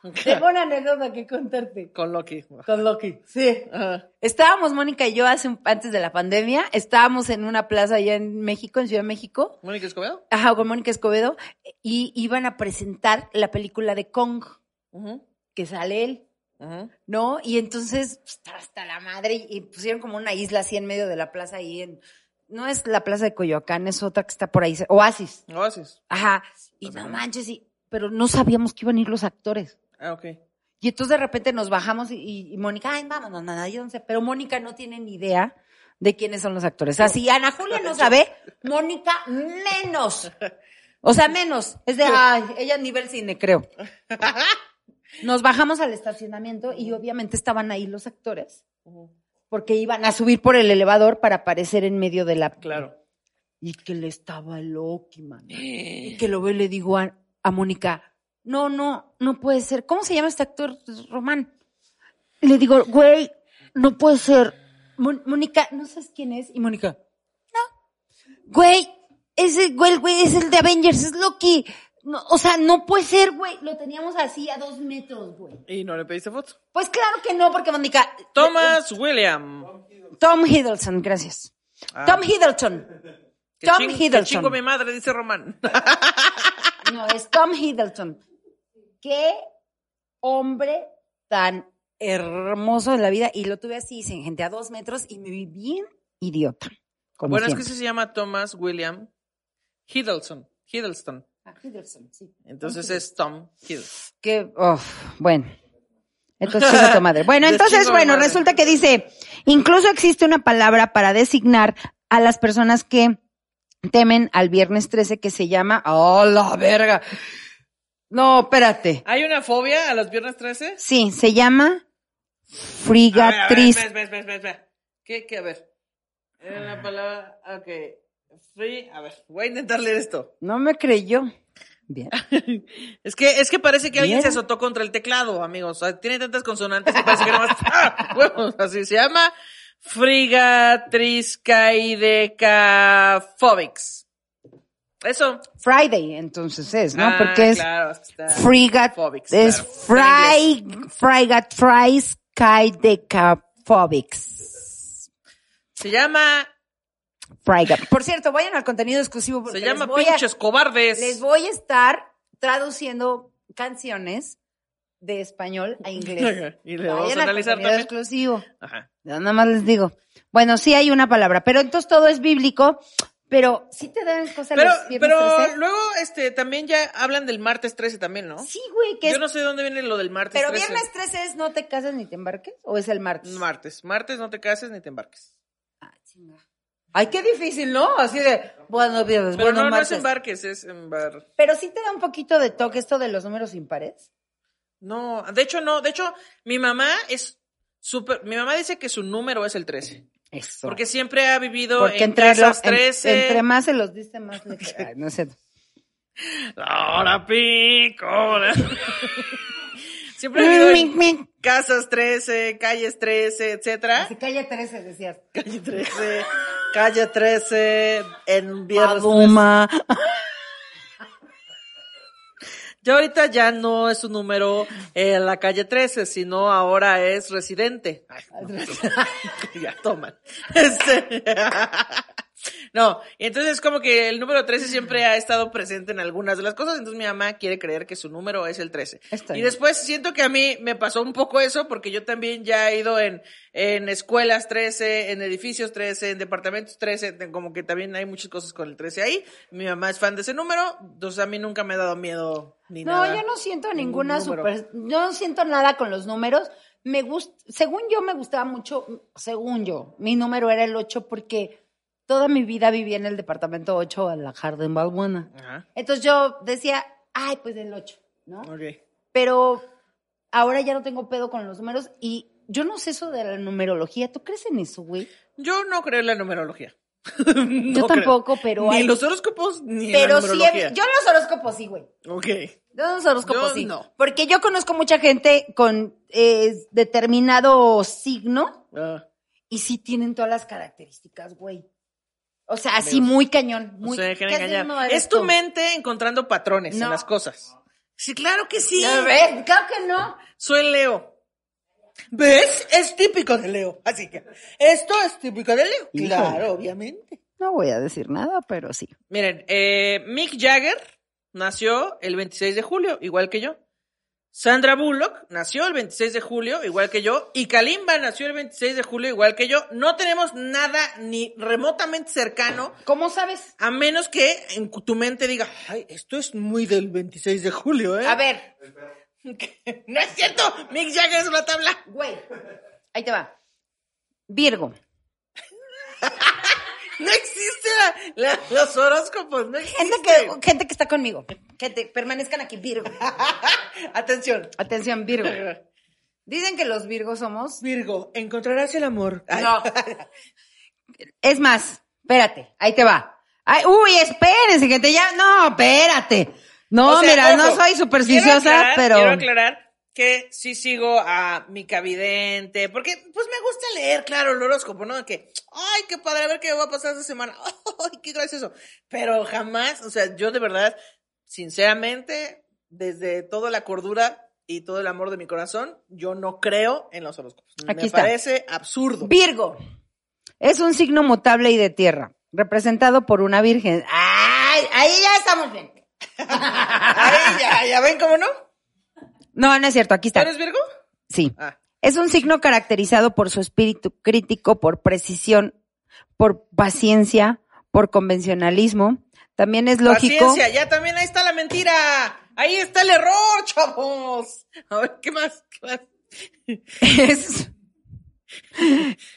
Tengo una anécdota que contarte. Con Loki. Con Loki. Sí. Ajá. Estábamos, Mónica y yo, hace un- antes de la pandemia, estábamos en una plaza allá en México, en Ciudad de México, ¿Mónica Escobedo? ajá, con Mónica Escobedo, y iban a presentar la película de Kong, Ujú, que sale él, ujú. ¿no? Y entonces, pues, estaba hasta la madre, y, y pusieron como una isla así en medio de la plaza ahí en, no es la plaza de Coyoacán, es otra que está por ahí, Oasis. Oasis. Ajá. Y no manches, y, pero no sabíamos que iban a ir los actores. Ah, ok. Y entonces de repente nos bajamos y, y- y Mónica, ay, vámonos, nada, yo no sé. Pero Mónica no tiene ni idea de quiénes son los actores. Así, Ana Julia no sabe, Mónica menos. O sea, menos. Es de, ay, ella nivel cine, creo. Nos bajamos al estacionamiento y obviamente estaban ahí los actores. Porque iban a subir por el elevador para aparecer en medio de la... Claro. Y que le estaba Loki, man. Y que lo veo y le digo a, a Mónica, no, no, no puede ser. ¿Cómo se llama este actor, Román? Le digo, güey, no puede ser. Mon- Mónica, ¿no sabes quién es? Y Mónica, no. Güey, ese güey, güey, es el de Avengers, es Loki. No, o sea, no puede ser, güey. Lo teníamos así a dos metros, güey. ¿Y no le pediste foto? Pues claro que no, porque Mónica... Thomas William. Tom Hiddleston, gracias. Ah. Tom Hiddleston. Tom que Hiddleston. chingo mi madre, dice Román. No, es Tom Hiddleston. Qué hombre tan hermoso en la vida. Y lo tuve así, sin gente a dos metros, y me vi bien idiota. Como bueno, es que se llama Thomas William Hiddleston. Hiddleston. Ah, Hiddleston, sí. Entonces es Tom Hiddleston. Que, uf, bueno. Entonces, tu madre. Bueno, De entonces, bueno, madre. resulta que dice, incluso existe una palabra para designar a las personas que temen al viernes 13 que se llama, oh, la verga. No, espérate. ¿Hay una fobia a los viernes 13? Sí, se llama A ver, a ver, frigatriz. espera, espera, espera. ¿Qué, qué? A ver. Era una palabra, ok. Free, a ver, voy a intentar leer esto. No me creyó. Bien. Es que, es que parece que alguien se azotó contra el teclado, amigos. O sea, tiene tantas consonantes que parece que nada más, ¡ah! así se llama. Frigatriscaidecaphobics. Eso. Friday, entonces es, ¿no? Ah, Porque es claro, frigat, Phobics, es claro. fry, frigat, fries. Se llama, Frigat. Por cierto, vayan al contenido exclusivo porque se llama a, pinches cobardes. les voy a estar traduciendo canciones de español a inglés. y le vamos a al analizar también. exclusivo. Ajá. Nada más les digo. Bueno, sí hay una palabra, pero entonces todo es bíblico, pero sí te dan cosas Pero, los viernes pero 13? luego, este, también ya hablan del martes 13 también, ¿no? Sí, güey, que Yo es no sé de dónde viene lo del martes Pero 13. viernes 13 es no te cases ni te embarques o es el martes. Martes. Martes no te cases ni te embarques. Ah, chinga. Ay, qué difícil, ¿no? Así de, bueno, viernes, Pero bueno, no, no es martes. embarques, es embar... Pero sí te da un poquito de toque esto de los números impares. No, de hecho no. De hecho, mi mamá es súper... Mi mamá dice que su número es el 13. Eso. Porque siempre ha vivido Porque en entre, lo- casas en- 13. entre más se los diste, más le Ay, no sé. Ahora pico. ¿no? siempre ha vivido en casas 13, calles 13, etcétera. Así calle 13, decías. Calle 13, calle 13, en viernes 13. Ya ahorita ya no es un número en la calle 13, sino ahora es residente. Ay, no. ya toman. Este... No, y entonces como que el número 13 siempre ha estado presente en algunas de las cosas, entonces mi mamá quiere creer que su número es el 13. Está y bien. después siento que a mí me pasó un poco eso, porque yo también ya he ido en, en escuelas 13, en edificios 13, en departamentos 13, de- como que también hay muchas cosas con el 13 ahí. Mi mamá es fan de ese número, entonces a mí nunca me ha dado miedo ni No, nada. yo no siento ninguna super, yo no siento nada con los números. Me gusta, según yo me gustaba mucho, según yo, mi número era el 8 porque toda mi vida viví en el departamento 8 a la Jardín Balbuena. Ajá, Entonces yo decía, ay, pues el 8, ¿no? ok. Pero ahora ya no tengo pedo con los números y yo no sé eso de la numerología. ¿Tú crees en eso, güey? Yo no creo en la numerología. Yo No creo. tampoco, pero Ni hay- en los horóscopos, ni en Pero la sí, numerología. he- yo en los horóscopos sí, güey. Ok. Yo en los horóscopos Yo sí. no. Porque yo conozco mucha gente con eh, determinado signo Ah. y sí tienen todas las características, güey. O sea, así Dios. muy cañón. Muy, No se dejen ¿qué engañar. Es tu tú? mente encontrando patrones No. en las cosas. Sí, claro que sí. A ver, claro que no. Soy Leo. ¿Ves? Es típico de Leo. Así que esto es típico de Leo. Híjole. Claro, obviamente. No voy a decir nada, pero sí. Miren, eh, Mick Jagger nació el 26 de julio, igual que yo. Sandra Bullock nació el 26 de julio, igual que yo. Y Kalimba nació el 26 de julio, igual que yo. No tenemos nada ni remotamente cercano, ¿Cómo sabes? a menos que en tu mente diga, ay, esto es muy del 26 de julio, ¿eh? A ver, no es cierto, Mick Jagger es una tabla. güey. Ahí te va. Virgo. No existe la- la- los horóscopos, no existe. Gente que, gente que está conmigo. Que te permanezcan aquí, Virgo. Atención. Atención, Virgo. Dicen que los Virgos somos. Virgo, encontrarás el amor. Ay. No. Es más, espérate, ahí te va. Ay, uy, espérense, gente, ya, no, espérate. No, O sea, mira, ojo, no soy quiero supersticiosa, aclarar- pero. Quiero aclarar que sí sigo a mi cavidente, porque pues me gusta leer, claro, el horóscopo, ¿no? Que, ay, qué padre, a ver qué va a pasar esta semana. Ay, qué gracioso. Pero jamás, o sea, yo de verdad, sinceramente, desde toda la cordura y todo el amor de mi corazón, yo no creo en los horóscopos. Aquí me está. parece absurdo. Virgo es un signo mutable y de tierra, representado por una virgen. Ay, ahí ya estamos bien. Ay, ya, ya ven cómo no. No, no es cierto, aquí ¿Tú está. eres Virgo? Sí. Ah. Es un signo caracterizado por su espíritu crítico, por precisión, por paciencia, por convencionalismo. También es lógico. Paciencia, ya también ahí está la mentira. Ahí está el error, chavos. A ver, ¿qué más? ¿Qué más? Es-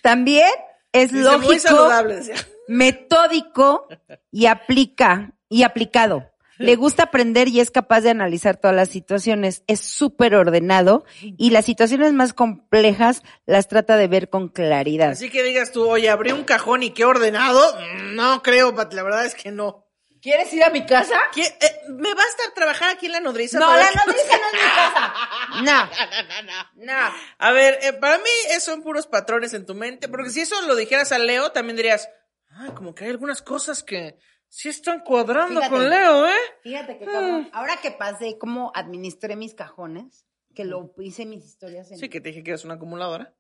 también es Dice, muy lógico, decía. metódico y aplica y aplicado. Le gusta aprender y es capaz de analizar todas las situaciones. Es súper ordenado y las situaciones más complejas las trata de ver con claridad. Así que digas tú, oye, abrí un cajón y qué ordenado. Mm, No creo, Pat, la verdad es que no. ¿Quieres ir a mi casa? ¿Qué- eh, ¿Me basta trabajar aquí en la nodriza? No, la nodriza no es mi casa. No, No, no, no. no. A ver, eh, para mí son puros patrones en tu mente, porque si eso lo dijeras a Leo, también dirías, ay, como que hay algunas cosas que sí están cuadrando Fíjate. con Leo, ¿eh? Fíjate que como, ahora que pasé, cómo administré mis cajones, que lo hice mis historias en... Sí, que te dije que eres una acumuladora.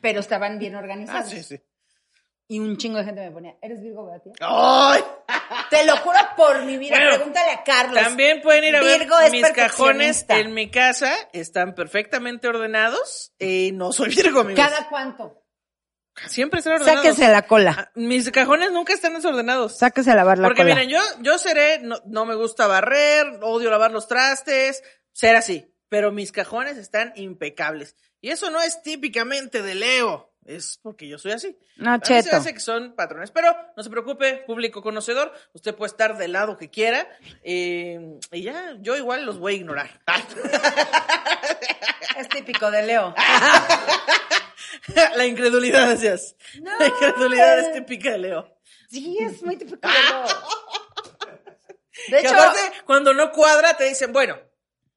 Pero estaban bien Ah, organizados. sí, sí. Y un chingo de gente me ponía, ¿eres Virgo, Beatriz? ¡Ay! Te lo juro por mi vida, Bueno, pregúntale a Carlos. También pueden ir a Virgo ver mis cajones en mi casa, están perfectamente ordenados y no soy Virgo, amigos. ¿Cada cuánto? Siempre están ordenados. Sáquese la cola. Ah, Mis cajones nunca están desordenados. Sáquese a lavar la Porque cola. miren, yo, yo seré, no, no me gusta barrer, odio lavar los trastes, ser así. Pero mis cajones están impecables. Y eso no es típicamente de Leo. Es porque yo soy así. No, A mí se me cheto. hace que son patrones. Pero no se preocupe, público conocedor. Usted puede estar del lado que quiera. eh, y ya, yo igual los voy a ignorar. Es típico de Leo. La incredulidad. No, La incredulidad es típica de Leo. Sí, es muy típico de Leo. De Que hecho, aparte, cuando no cuadra, te dicen, bueno,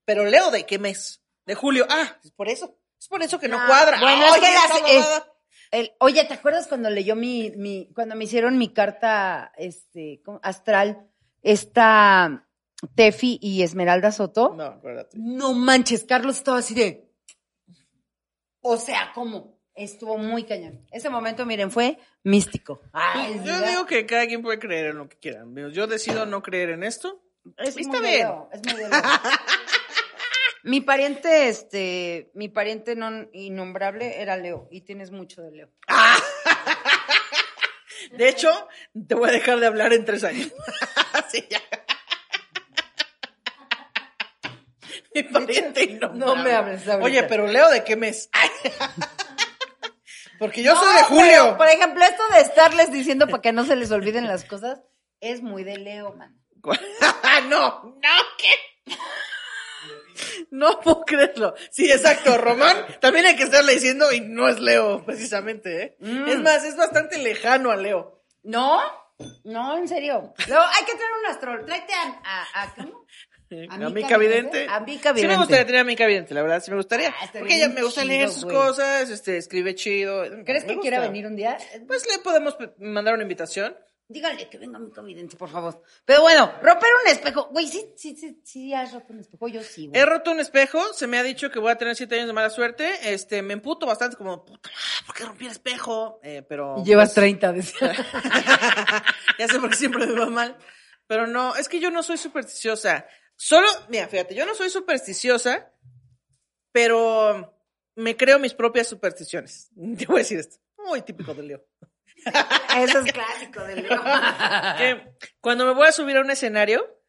pero Leo, ¿de qué mes? De julio. Ah, es por eso. Es por eso que no, No, cuadra. bueno, Ay, es que esta las- mamada. el- oye, ¿te acuerdas cuando leyó mi, mi, cuando me hicieron mi carta, este, astral, esta Tefi y Esmeralda Soto. No, acuérdate. No manches, Carlos estaba así de. O sea, ¿cómo? Estuvo muy cañón. Ese momento, miren, fue místico. Ay, Yo digo que cada quien puede creer en lo que quieran. Yo decido no creer en esto. Es Está muy bien. Es muy mi pariente, este, mi pariente non innombrable era Leo, y tienes mucho de Leo. De hecho, te voy a dejar de hablar en tres años. Sí, ya. Mi pariente innombrable. no me hables ahorita. Oye, pero Leo, ¿de qué mes? Porque yo soy de julio. pero, por ejemplo, esto de estarles diciendo para que no se les olviden las cosas, es muy de Leo, man. no, no, ¿qué? No puedo creerlo. Sí, exacto, Román. También hay que estarle diciendo y no es Leo, precisamente, ¿eh? Mm. Es más, es bastante lejano a Leo. ¿No? No, en serio. Luego, hay que traer un astrólogo. Tráete a, a, a- ¿cómo? A, Mica Mica Vidente. Vidente. A Mica Sí me Vidente. gustaría tener a Mica Vidente, la verdad, sí me gustaría. Ah, Porque ella me gusta leer sus cosas, este, escribe chido. ¿Crees Me que quiera venir un día? Pues le podemos mandar una invitación. Díganle que venga Mica Vidente, por favor. Pero bueno, romper un espejo. Güey, sí, sí, sí, sí has roto un espejo. Yo sí, güey. He roto un espejo, se me ha dicho que voy a tener siete años de mala suerte. Este, me emputo bastante, como, puta, ¿por qué rompí el espejo? Eh, pero. Y llevas pues, 30, decía. ya sé por qué siempre me va mal. Pero no, es que yo no soy supersticiosa. Solo, mira, fíjate, yo no soy supersticiosa, pero me creo mis propias supersticiones. Te voy a decir esto. Muy típico de Leo. Eso es clásico de Leo. Que cuando me voy a subir a un escenario,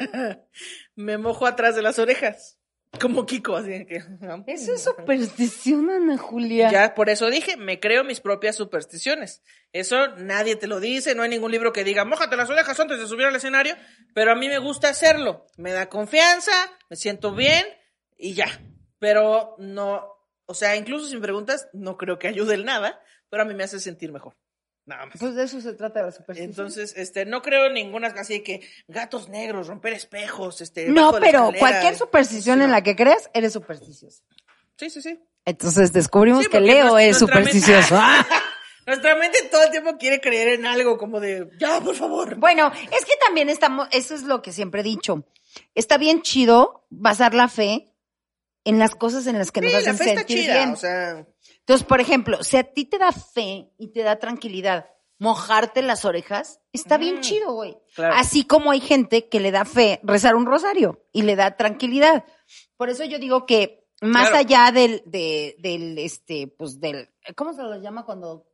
me mojo atrás de las orejas. Como Kiko, así que. Eso es superstición, Ana Julia. Ya por eso dije, me creo mis propias supersticiones. Eso nadie te lo dice, no hay ningún libro que diga, mójate las orejas antes de subir al escenario, pero a mí me gusta hacerlo. Me da confianza, me siento bien y ya. Pero no, o sea, incluso sin preguntas, no creo que ayude en nada, pero a mí me hace sentir mejor. Nada más. Pues de eso se trata la superstición. Entonces, este, no creo en ninguna así que gatos negros, romper espejos, este. no, de pero escalera. cualquier superstición Sí, en no. la que creas, eres supersticioso. Sí, sí, sí. Entonces descubrimos Sí, que Leo nuestra- es nuestra mente- supersticioso. Nuestra mente todo el tiempo quiere creer en algo como de, ya, por favor. Bueno, es que también estamos, eso es lo que siempre he dicho. Está bien chido basar la fe en las cosas en las que nos Sí, la hacen fe está sentir chida, bien. o sea, Entonces, por ejemplo, si a ti te da fe y te da tranquilidad mojarte las orejas, está bien chido, güey. claro. Así como hay gente que le da fe rezar un rosario y le da tranquilidad. Por eso yo digo que más Claro. allá del, de- del, este, pues del, ¿cómo se lo llama cuando?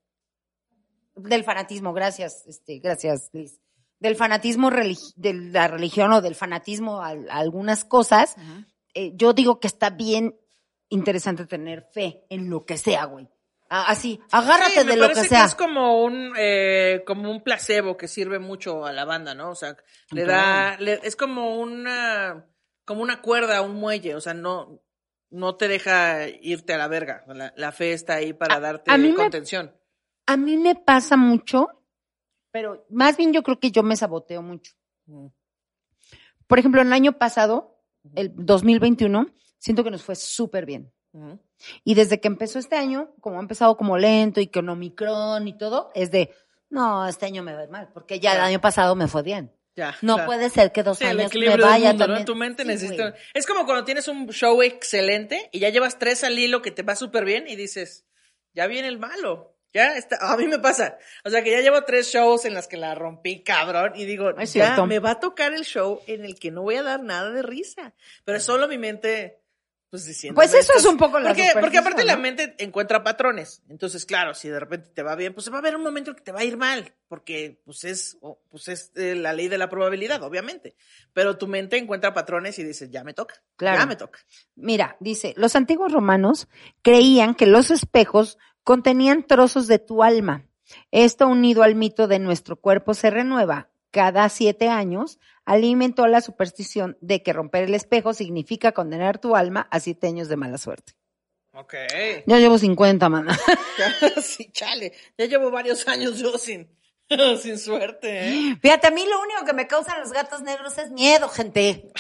Del fanatismo, gracias, este, gracias, Liz. Del fanatismo de la religión o del fanatismo a, a algunas cosas, eh, yo digo que está bien interesante tener fe en lo que sea, güey. Así, agárrate sí, me de lo que sea. es como un, eh, como un placebo que sirve mucho a la banda, ¿no? O sea, le da, le- es como una, como una cuerda, un muelle, o sea, no, no te deja irte a la verga. La, la fe está ahí para darte a mí me- contención. A mí me pasa mucho, pero más bien yo creo que yo me saboteo mucho. Mm. Por ejemplo, el año pasado, el 2021, siento que nos fue súper bien. Y desde que empezó este año, como ha empezado como lento y con Omicron y todo, es de, no, este año me va a ir mal, porque ya el año pasado me fue bien. Ya. No claro. puede ser que dos Sí, años me vaya mundo, ¿no? también. Tu mente Sí, necesita. güey. Es como cuando tienes un show excelente y ya llevas tres al hilo que te va súper bien y dices, ya viene el malo. Ya está. A mí me pasa. O sea que ya llevo tres shows en las que la rompí cabrón y digo, ya me va a tocar el show en el que no voy a dar nada de risa. Pero es solo mi mente. Pues diciendo. Pues eso es un poco la porque, porque aparte la mente encuentra patrones. Entonces, claro, si de repente te va bien, pues va a haber un momento en que te va a ir mal. Porque, pues es, pues es eh, la ley de la probabilidad, obviamente. Pero tu mente encuentra patrones y dices, ya me toca. Claro. Ya me toca. Mira, dice, los antiguos romanos creían que los espejos contenían trozos de tu alma. Esto unido al mito de nuestro cuerpo se renueva cada siete años, alimentó la superstición de que romper el espejo significa condenar tu alma a siete años de mala suerte. Ok. Ya llevo 50, mana. sí, chale. Ya llevo varios años yo sin, sin suerte, ¿eh? Fíjate, a mí lo único que me causan los gatos negros es miedo, gente.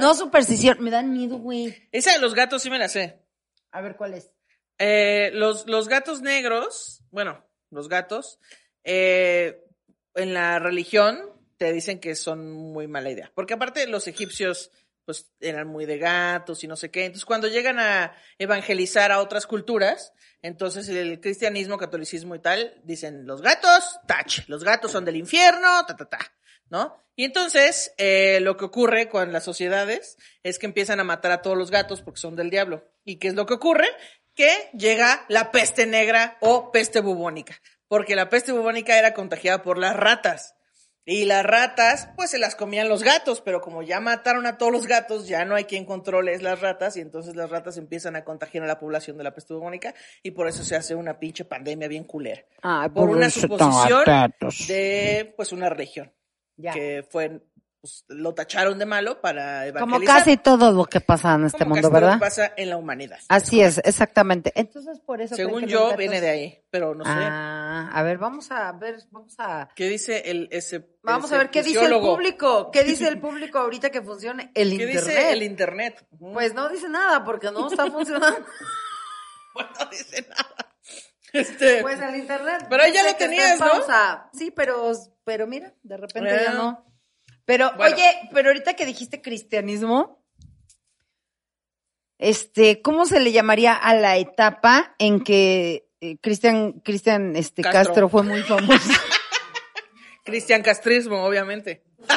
No superstición, me dan miedo, güey. Esa de los gatos sí me la sé. A ver cuál es. Eh, los, los gatos negros, bueno, los gatos, eh, en la religión te dicen que son muy mala idea. Porque aparte los egipcios pues eran muy de gatos y no sé qué. Entonces cuando llegan a evangelizar a otras culturas, entonces el cristianismo, catolicismo y tal, dicen los gatos, tach, los gatos son del infierno, ta, ta, ta, ¿no? Y entonces eh, lo que ocurre con las sociedades es que empiezan a matar a todos los gatos porque son del diablo. ¿Y qué es lo que ocurre? Que llega la peste negra o peste bubónica, porque la peste bubónica era contagiada por las ratas. Y las ratas, pues se las comían los gatos, pero como ya mataron a todos los gatos, ya no hay quien controle las ratas, y entonces las ratas empiezan a contagiar a la población de la peste bubónica, y por eso se hace una pinche pandemia bien culera. Ay, Por una pobrecito, suposición de, pues, una religión, Ya. que fue, pues, lo tacharon de malo para evangelizar. Como casi todo lo que pasa en este Como mundo, casi todo lo ¿verdad? que pasa en la humanidad. Así es, exactamente. Entonces, por eso. Según yo, viene de ahí, pero no sé. Ah, a ver, vamos a ver, vamos a. ¿Qué dice el, ese, Vamos ese a ver qué dice el público. ¿Qué dice el público ahorita que funcione el ¿Qué internet? dice el internet? Pues no dice nada porque no está funcionando. Pues no dice nada. Este, Pues el internet. Pero ahí ya lo tenías, ¿no? pausa. Sí, pero, pero mira, de repente ya no. Pero, Bueno. oye, pero ahorita que dijiste cristianismo, este, ¿cómo se le llamaría a la etapa en que eh, Cristian, Cristian, este, Castro. Castro. fue muy famoso? Cristian Castrismo, obviamente.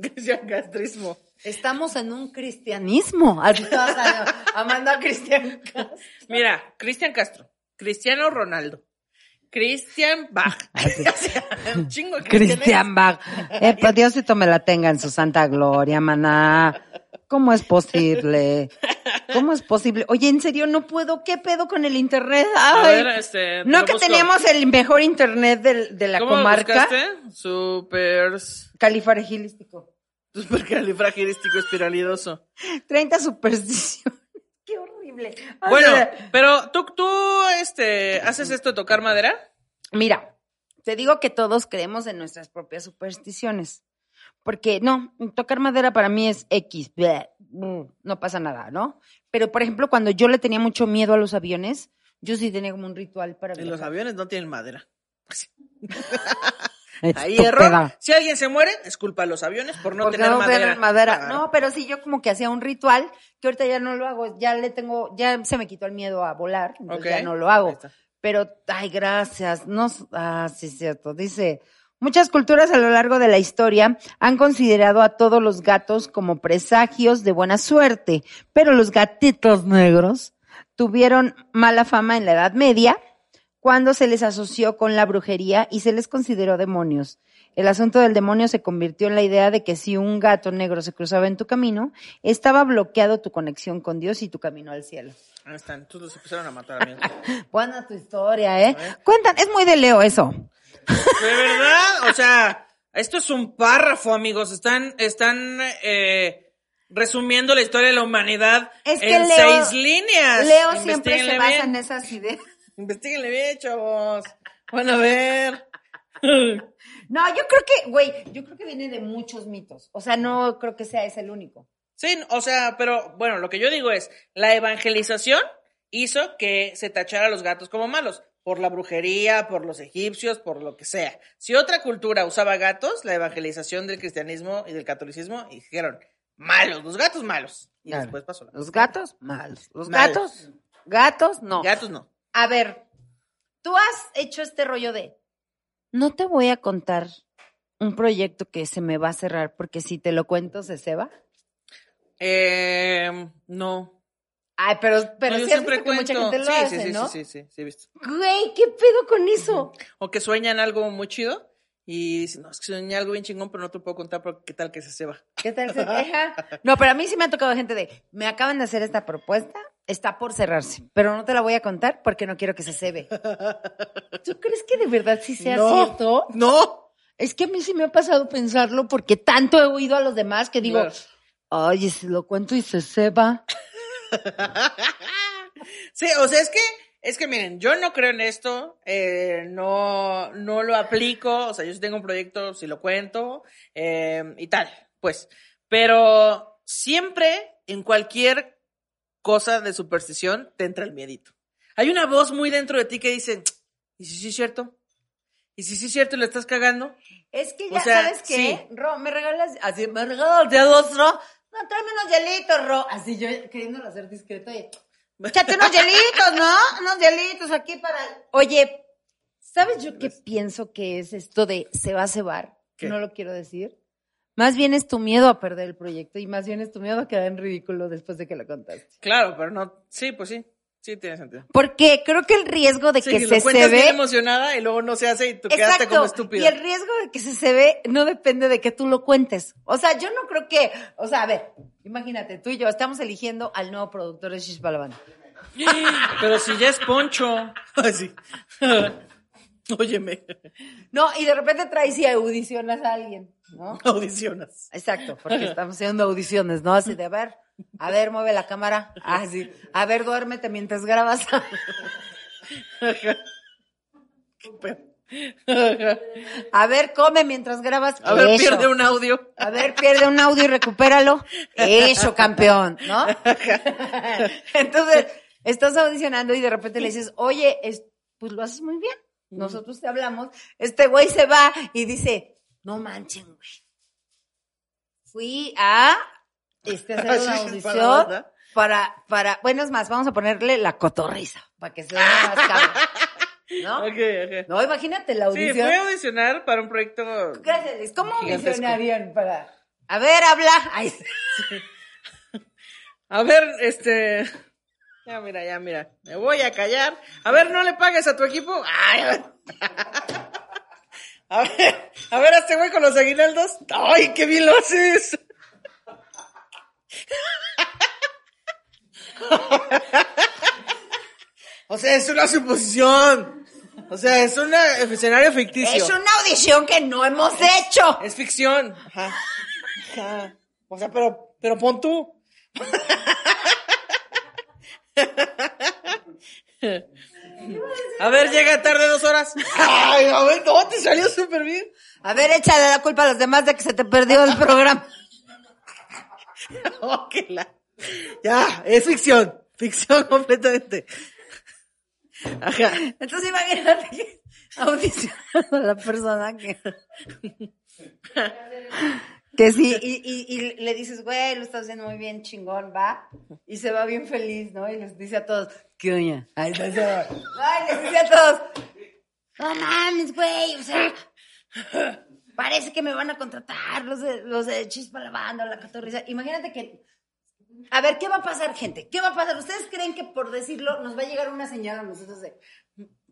Cristian Castrismo. Estamos en un cristianismo. Así todas a- amando a Cristian Castro. Mira, Cristian Castro, Cristiano Ronaldo, Cristian Bach. Un chingo de Cristian Bach. Eh, pues Diosito me la tenga en su santa gloria, maná. ¿Cómo es posible? ¿Cómo es posible? Oye, en serio, no puedo. ¿Qué pedo con el internet? A Ay, ver, este. te no que busco. teníamos el mejor internet del- de, la ¿Cómo comarca. buscaste? Super, Califragilístico. supercalifragirístico espiralidoso. 30 supersticiones. Qué horrible. O Bueno, sea, pero tú, tú, este, ¿haces esto de tocar madera? Mira, te digo que todos creemos en nuestras propias supersticiones. Porque no, tocar madera para mí es X, bleh, mm, no pasa nada, ¿no? Pero por ejemplo, cuando yo le tenía mucho miedo a los aviones, yo sí tenía como un ritual para Y los aviones no tienen madera. Ahí error. Si alguien se muere, es culpa de los aviones por no Porque tener no madera. madera. Claro. No, pero sí, yo como que hacía un ritual que ahorita ya no lo hago. Ya le tengo, ya se me quitó el miedo a volar, entonces ya no lo hago. Pero, ay, gracias. No, ah, sí, es cierto. Dice, muchas culturas a lo largo de la historia han considerado a todos los gatos como presagios de buena suerte, pero los gatitos negros tuvieron mala fama en la Edad Media cuando se les asoció con la brujería y se les consideró demonios. El asunto del demonio se convirtió en la idea de que si un gato negro se cruzaba en tu camino, estaba bloqueado tu conexión con Dios y tu camino al cielo. Ahí están. Entonces los empezaron a matar amigos. Buena tu historia, ¿eh? Cuentan, es muy de Leo eso. De verdad, o sea, esto es un párrafo, amigos. Están, están eh, resumiendo la historia de la humanidad Es que en Leo- seis líneas. Leo siempre se basa bien. en esas ideas. Investíguenle bien, chavos. Van a ver. No, yo creo que, güey, yo creo que viene de muchos mitos. O sea, no creo que sea ese el único. Sí, o sea, pero bueno, lo que yo digo es, la evangelización hizo que se tachara a los gatos como malos, por la brujería, por los egipcios, por lo que sea. Si otra cultura usaba gatos, la evangelización del cristianismo y del catolicismo dijeron, malos, los gatos malos. Y Claro. después pasó la Los gatos, malos. Los Malos. gatos, gatos, no. Gatos no. A ver, tú has hecho este rollo de, no te voy a contar un proyecto que se me va a cerrar porque si te lo cuento se ceba. Eh, no. Ay, pero, pero No, yo sí siempre que mucha cuento. gente lo sí, hace, sí, sí, ¿no? sí, sí, sí, sí, he visto. Güey, ¿qué pedo con eso? O que sueñan algo muy chido y dicen, no, es que soñé algo bien chingón, pero no te puedo contar porque qué tal que se ceba. ¿Qué tal se deja? No, pero a mí sí me ha tocado gente de, me acaban de hacer esta propuesta, está por cerrarse, pero no te la voy a contar porque no quiero que se cebe. ¿Tú crees que de verdad sí sea No. cierto? No. Es que a mí sí me ha pasado pensarlo porque tanto he oído a los demás que digo, Claro. ay, si lo cuento y se ceba. Sí, o sea, es que, es que miren, yo no creo en esto, eh, no, no lo aplico, o sea, yo si tengo un proyecto, si lo cuento, eh, y tal, pues, pero siempre, en cualquier cosa de superstición, te entra el miedito. Hay una voz muy dentro de ti que dice, ¿y si sí es cierto? Y si sí es cierto, le estás cagando. Es que O ya, sea, ¿sabes qué? sí. Ro, me regalas, así, me regalas hielos, Ro. No, tráeme unos hielitos, Ro. Así yo queriéndolo hacer discreto. Oye, échate unos hielitos, ¿no? Unos hielitos aquí para... Oye, ¿sabes yo qué pienso que es esto de se va a cebar? ¿Qué? No lo quiero decir. Más bien es tu miedo a perder el proyecto y más bien es tu miedo a quedar en ridículo después de que lo contaste. Claro, pero no. Sí, pues sí. Sí, tiene sentido. Porque creo que el riesgo de Sí, que que se lo bien cebe... emocionada y luego no se hace y tú quedaste como estúpido. Y el riesgo de que se se ve no depende de que tú lo cuentes. O sea, yo no creo que, o sea, a ver, imagínate, tú y yo estamos eligiendo al nuevo productor de Shish. Pero si ya es Poncho. Así. Óyeme. No, y de repente traes y audicionas a alguien, ¿no? Audicionas. Exacto, porque estamos haciendo audiciones, ¿no? Así de, a ver, a ver, mueve la cámara. Ah, sí. A ver, duérmete mientras grabas. Qué pedo. A ver, come mientras grabas. A ver, Eso. pierde un audio. A ver, pierde un audio y recupéralo. Eso, campeón, ¿no? Entonces, estás audicionando y de repente le dices, oye, es- pues lo haces muy bien. Nosotros te hablamos. Este güey se va y dice, no manchen, güey. Fui a este, hacer una audición para para, bueno, es más, vamos a ponerle la cotorriza, para que se vea más cabrón. ¿No? Ok, ok. No, imagínate la Sí, audición. fui a audicionar para un proyecto. Gracias, Liz. ¿Cómo Gigantesco. audicionarían para...? A ver, habla. Ay, A ver, este. Ya, mira, ya, mira. Me voy a callar. A ver, ¿no le pagues a tu equipo? Ay, a ver. A ver, a ver a este güey con los aguinaldos. ¡Ay, qué bien lo haces! O sea, es una suposición. O sea, es un escenario ficticio. Es una audición que no hemos hecho. Es ficción. Ajá. Ajá. O sea, pero, pero pon tú. A ver, llega tarde dos horas. Ay, a ver, no, te salió súper bien. A ver, échale la culpa a los demás de que se te perdió el programa. La- Ya, es ficción. Ficción completamente. Ajá. Entonces imagínate que audicionas a la persona que... Que sí, y, y, y le dices, güey, lo estás haciendo muy bien, chingón, va. Y se va bien feliz, ¿no? Y les dice a todos, ¿qué oña? Ay, no se va. Ay, les dice a todos, no mames, güey, o sea, parece que me van a contratar los de, los de Chispa la banda, la catorriza. Imagínate que, a ver, ¿qué va a pasar, gente? ¿Qué va a pasar? ¿Ustedes creen que por decirlo nos va a llegar una señal a nosotros de,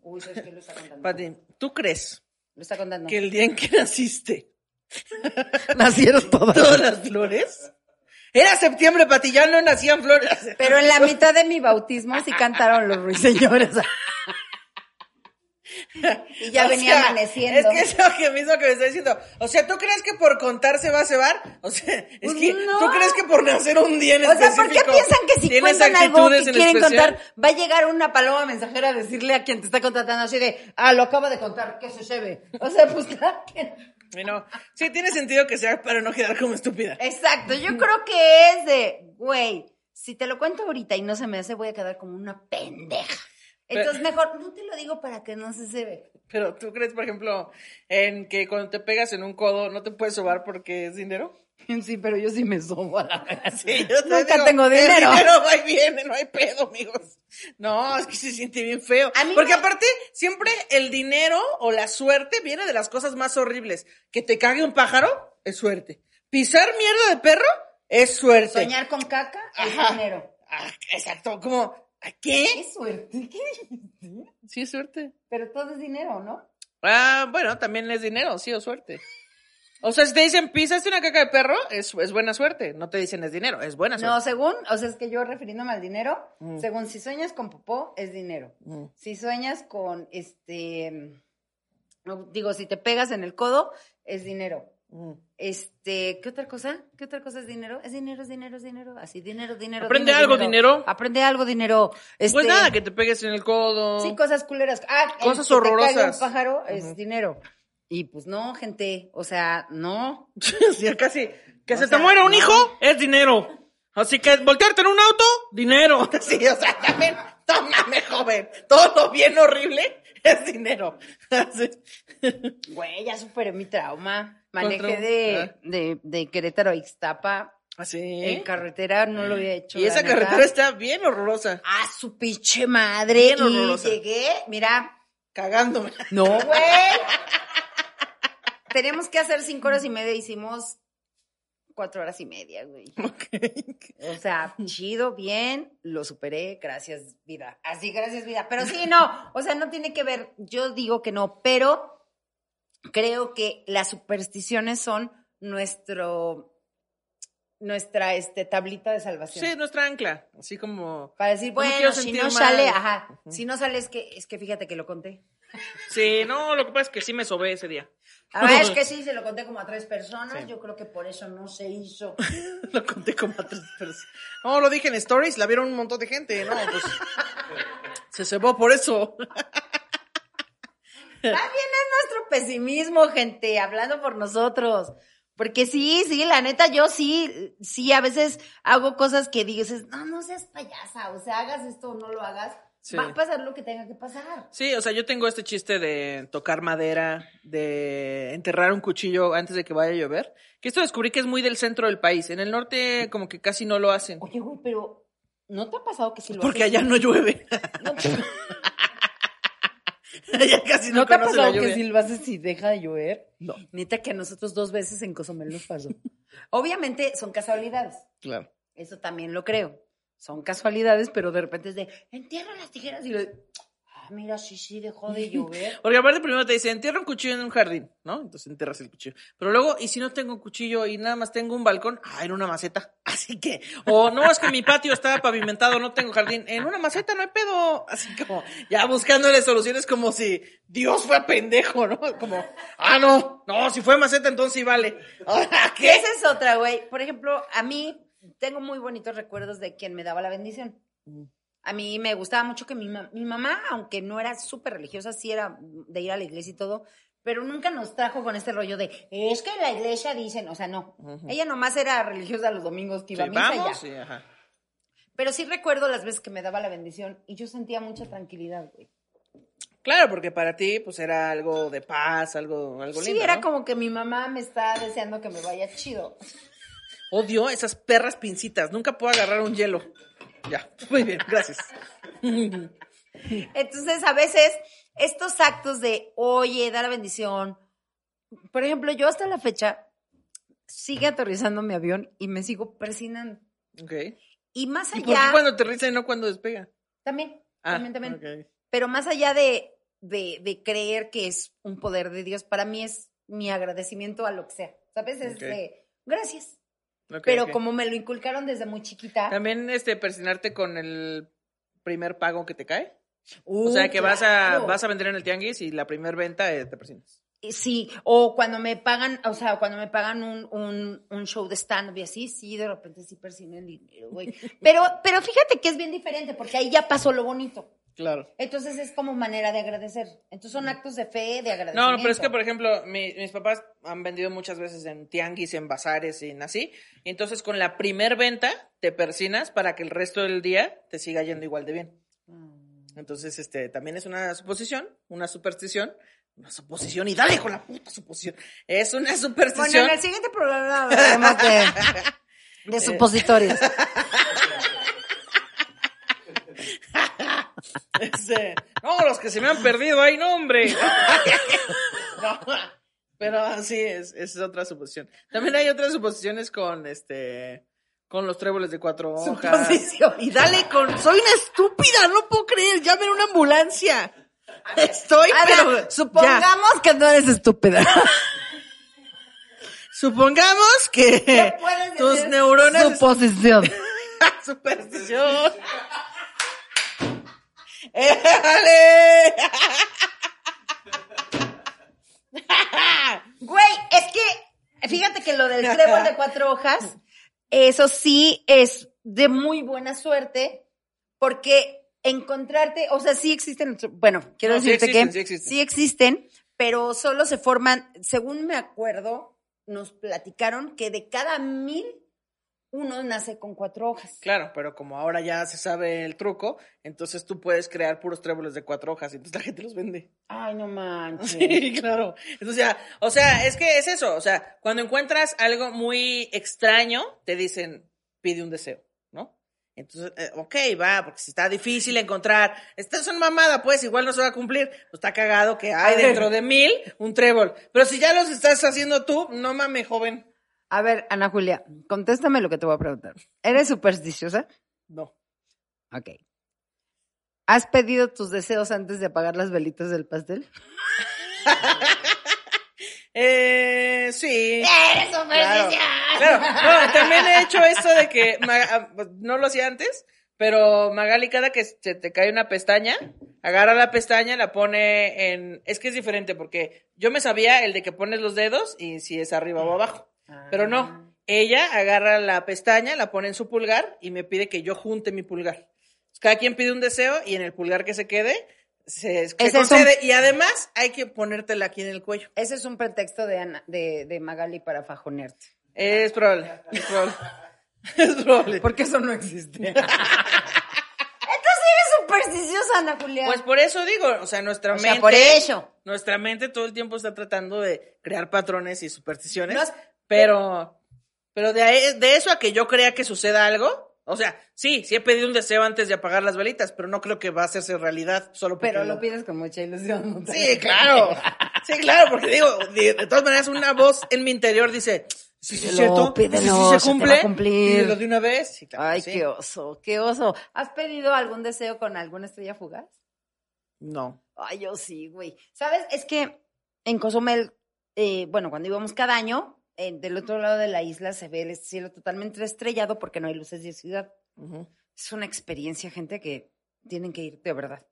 uy, ¿sabes qué lo está contando? Pati, ¿tú crees Lo está contando. que el día en que naciste nacieron todas. todas las flores? Era septiembre, Pati, ya no nacían flores. Pero en la mitad de mi bautismo sí cantaron los ruiseñores. y ya O venía sea, amaneciendo. Es que es lo que mismo que me está diciendo. O sea, ¿tú crees que por contar se va a cebar? O sea, es Pues que no. ¿tú crees que por nacer un día en O sea, ¿por específico qué piensan que si cuentan algo que quieren contar, va a llegar una paloma mensajera a decirle a quien te está contratando así de, ah, lo acabo de contar, que se lleve? O sea, pues claro que no. Sí, tiene sentido que sea para no quedar como estúpida. Exacto, yo creo que es de, güey, si te lo cuento ahorita y no se me hace, voy a quedar como una pendeja. Entonces, mejor, no te lo digo para que no se se ve. Pero ¿tú crees, por ejemplo, en que cuando te pegas en un codo no te puedes sobar porque es dinero? Sí, pero yo sí me sobo a la verdad. Sí, yo te Nunca digo, tengo el dinero. dinero va y viene, no hay pedo, amigos. No, es que se siente bien feo. A mí Porque me- aparte, siempre el dinero o la suerte viene de las cosas más horribles. Que te cague un pájaro es suerte. Pisar mierda de perro es suerte. Soñar con caca es Ajá. dinero. Ah, exacto, como, ¿a qué? ¿Qué suerte? ¿Qué? Sí, es suerte. Pero todo es dinero, ¿no? Ah, bueno, también es dinero, sí, o suerte. O sea, si te dicen pisaste una caca de perro, es, es buena suerte. No te dicen es dinero, es buena suerte. No, según, o sea, es que yo refiriéndome al dinero, Mm. según si sueñas con popó, es dinero. Mm. Si sueñas con, este, digo, si te pegas en el codo, es dinero. Mm. Este, ¿qué otra cosa? ¿Qué otra cosa es dinero? Es dinero, es dinero, es dinero. Así, dinero, dinero. Aprende dinero, algo, dinero. Aprende algo, dinero. Este, Pues nada, que te pegues en el codo. Sí, cosas culeras. Ah, Cosas horrorosas. un pájaro es dinero. Y pues no, gente, o sea, no. Sí, casi. Que O se sea, te muera un no. hijo, es dinero. Así que voltearte en un auto, dinero. Sí, o sea, también, tómame, joven. Todo lo bien horrible es dinero. Güey, ya superé mi trauma. Manejé de, ah. de, de Querétaro a Ixtapa Así. en carretera, no lo había hecho. Y esa neta. carretera está bien horrorosa. Ah, su pinche madre. Bien y horrorosa. llegué, mira. Cagándome. No, güey. Tenemos que hacer cinco horas y media, hicimos cuatro horas y media, güey. O sea, chido, bien, lo superé, gracias vida. Así, gracias vida. Pero sí, no, o sea, no tiene que ver, yo digo que no, pero creo que las supersticiones son nuestro, nuestra este, tablita de salvación. Sí, nuestra ancla. Así como. Para decir, bueno, si no mal. sale, ajá, si no sale es que, es que fíjate que lo conté. Sí, no, lo que pasa es que sí me sobé ese día. Ah, es que sí, se lo conté como a tres personas, Sí. yo creo que por eso no se hizo. Lo conté como a tres personas. No, lo dije en stories, la vieron un montón de gente. No, pues. se cebó por eso. También es nuestro pesimismo, gente, hablando por nosotros. Porque sí, sí, la neta, yo sí, sí, a veces hago cosas que dices, no, no seas payasa, o sea, hagas esto o no lo hagas, Sí. va a pasar lo que tenga que pasar. Sí, o sea, yo tengo este chiste de tocar madera, de enterrar un cuchillo antes de que vaya a llover. Que esto descubrí que es muy del centro del país. En el norte, como que casi no lo hacen. Oye, güey, pero ¿no te ha pasado que si lo Porque allá no llueve. No, allá casi no, ¿no te ha pasado que si lo haces y deja de llover? No. Neta que a nosotros dos veces en Cozumel nos pasó. Obviamente son casualidades. Claro. Eso también lo creo. Son casualidades, pero de repente es de, entierra las tijeras y lo ah, mira, sí, sí, dejó de llover. Porque aparte primero te dice, entierra un cuchillo en un jardín, ¿no? Entonces enterras el cuchillo. Pero luego, ¿y si no tengo un cuchillo y nada más tengo un balcón? Ah, en una maceta. Así que, o no, es que mi patio está pavimentado, no tengo jardín. En una maceta no hay pedo. Así como, ya buscándole soluciones como si Dios fue pendejo, ¿no? Como, ah, no, no, si fue maceta entonces sí vale. ¿qué? Esa es otra, güey. Por ejemplo, a mí tengo muy bonitos recuerdos de quien me daba la bendición. A mí me gustaba mucho que mi, ma- mi mamá, aunque no era súper religiosa, sí era de ir a la iglesia y todo, pero nunca nos trajo con este rollo de, es que la iglesia dicen, o sea, no. Ella nomás era religiosa los domingos que iba Sí, a misa vamos, ya. sí, ajá. Pero sí recuerdo las veces que me daba la bendición y yo sentía mucha tranquilidad, güey. Claro, porque para ti, pues era algo de paz, algo, algo Sí, lindo. era ¿no? como que mi mamá me está deseando que me vaya chido. Odio esas perras pincitas. Nunca puedo agarrar un hielo. Ya, muy bien, gracias. Entonces, a veces, estos actos de, oye, da la bendición. Por ejemplo, yo hasta la fecha sigue aterrizando mi avión y me sigo persinando. Ok. Y más ¿Y por qué allá, cuando aterriza y no cuando despega? también, Ah, también, también. Pero más allá de, de, de creer que es un poder de Dios, para mí es mi agradecimiento a lo que sea. ¿Sabes? Es Ok. de, gracias. Pero como me lo inculcaron desde muy chiquita. También este persinarte con el primer pago que te cae. Uh, o sea que vas a vas a vender en el tianguis y la primera venta eh, te persinas. Eh, Sí, o cuando me pagan, o sea, cuando me pagan un, un, un show de stand-up y así, sí, de repente sí persiguen el dinero, güey. Pero, pero fíjate que es bien diferente, porque ahí ya pasó lo bonito. Claro. Entonces es como manera de agradecer. Entonces son actos de fe, de agradecimiento. No, no, pero es que, por ejemplo, mi- mis papás han vendido muchas veces en tianguis, en bazares y en así. Y entonces con la primer venta te persinas para que el resto del día te siga yendo igual de bien. Entonces, este, también es una suposición, una superstición, una suposición, y dale con la puta suposición. Es una Bueno, superstición. en el siguiente programa hablaremos de, de supositorios. Este, no, los que se me han perdido ahí, no, hombre. No, pero sí, es, es otra suposición. También hay otras suposiciones con este con los tréboles de cuatro hojas. Suposición. Y dale con soy una estúpida, no puedo creer, llamen una ambulancia. Estoy, A pero ver, ya. supongamos que no eres estúpida. Supongamos que ¿Qué puedes tus neuronas Suposición. superstición. ¡Éjale! Güey, es que, fíjate que lo del trébol de cuatro hojas, eso sí es de muy buena suerte, porque encontrarte, o sea, sí existen, bueno, quiero No, sí decirte existen, que sí existen. sí existen, pero solo se forman, según me acuerdo, nos platicaron que de cada mil, uno nace con cuatro hojas. Claro, pero como ahora ya se sabe el truco, entonces tú puedes crear puros tréboles de cuatro hojas y entonces la gente los vende. Ay, no manches. Sí, claro. Entonces ya, o sea, es que es eso, o sea, cuando encuentras algo muy extraño, te dicen, pide un deseo, ¿no? Entonces, eh, ok, va, porque si está difícil encontrar, esta es una mamada, pues igual no se va a cumplir, pues está cagado que hay dentro de mil un trébol. Pero si ya los estás haciendo tú, no mames, joven. A ver, Ana Julia, contéstame lo que te voy a preguntar. ¿Eres supersticiosa? No. Ok. ¿Has pedido tus deseos antes de apagar las velitas del pastel? Eh, sí. ¡Eres Claro, claro. No, también he hecho esto de que ah, pues, no lo hacía antes, pero Magali cada que se te cae una pestaña, agarra la pestaña, la pone en es que es diferente porque yo me sabía el de que pones los dedos y si es arriba o abajo, pero no. Ella agarra la pestaña, la pone en su pulgar y me pide que yo junte mi pulgar. Cada quien pide un deseo y en el pulgar que se quede se, se un- concede y además hay que ponértela aquí en el cuello. Ese es un pretexto de, Ana- de, de Magali para fajonearte. Es probable, es probable. Es probable. Porque eso no existe. Entonces eres supersticiosa, Ana Julia. Pues por eso digo, o sea, nuestra O sea, mente. por. Nuestra mente todo el tiempo está tratando de crear patrones y supersticiones. No pero, pero de, de eso a que yo crea que suceda algo, o sea, sí, sí he pedido un deseo antes de apagar las velitas, pero no creo que va a hacerse realidad solo porque Pero lo- pides con mucha ilusión. Sí, claro. Sí, claro, porque digo, de, de todas maneras una voz en mi interior dice, sí, sí, cierto, pídelo, sí, se cumple, pídelo de una vez. Sí, claro, Ay, sí. qué oso, qué oso. ¿Has pedido algún deseo con alguna estrella fugaz? No. Ay, yo sí, güey. ¿Sabes? Es que en Cozumel, eh, bueno, cuando íbamos cada año, del otro lado de la isla se ve el cielo totalmente estrellado porque no hay luces de ciudad. Es una experiencia, gente, que tienen que ir de verdad.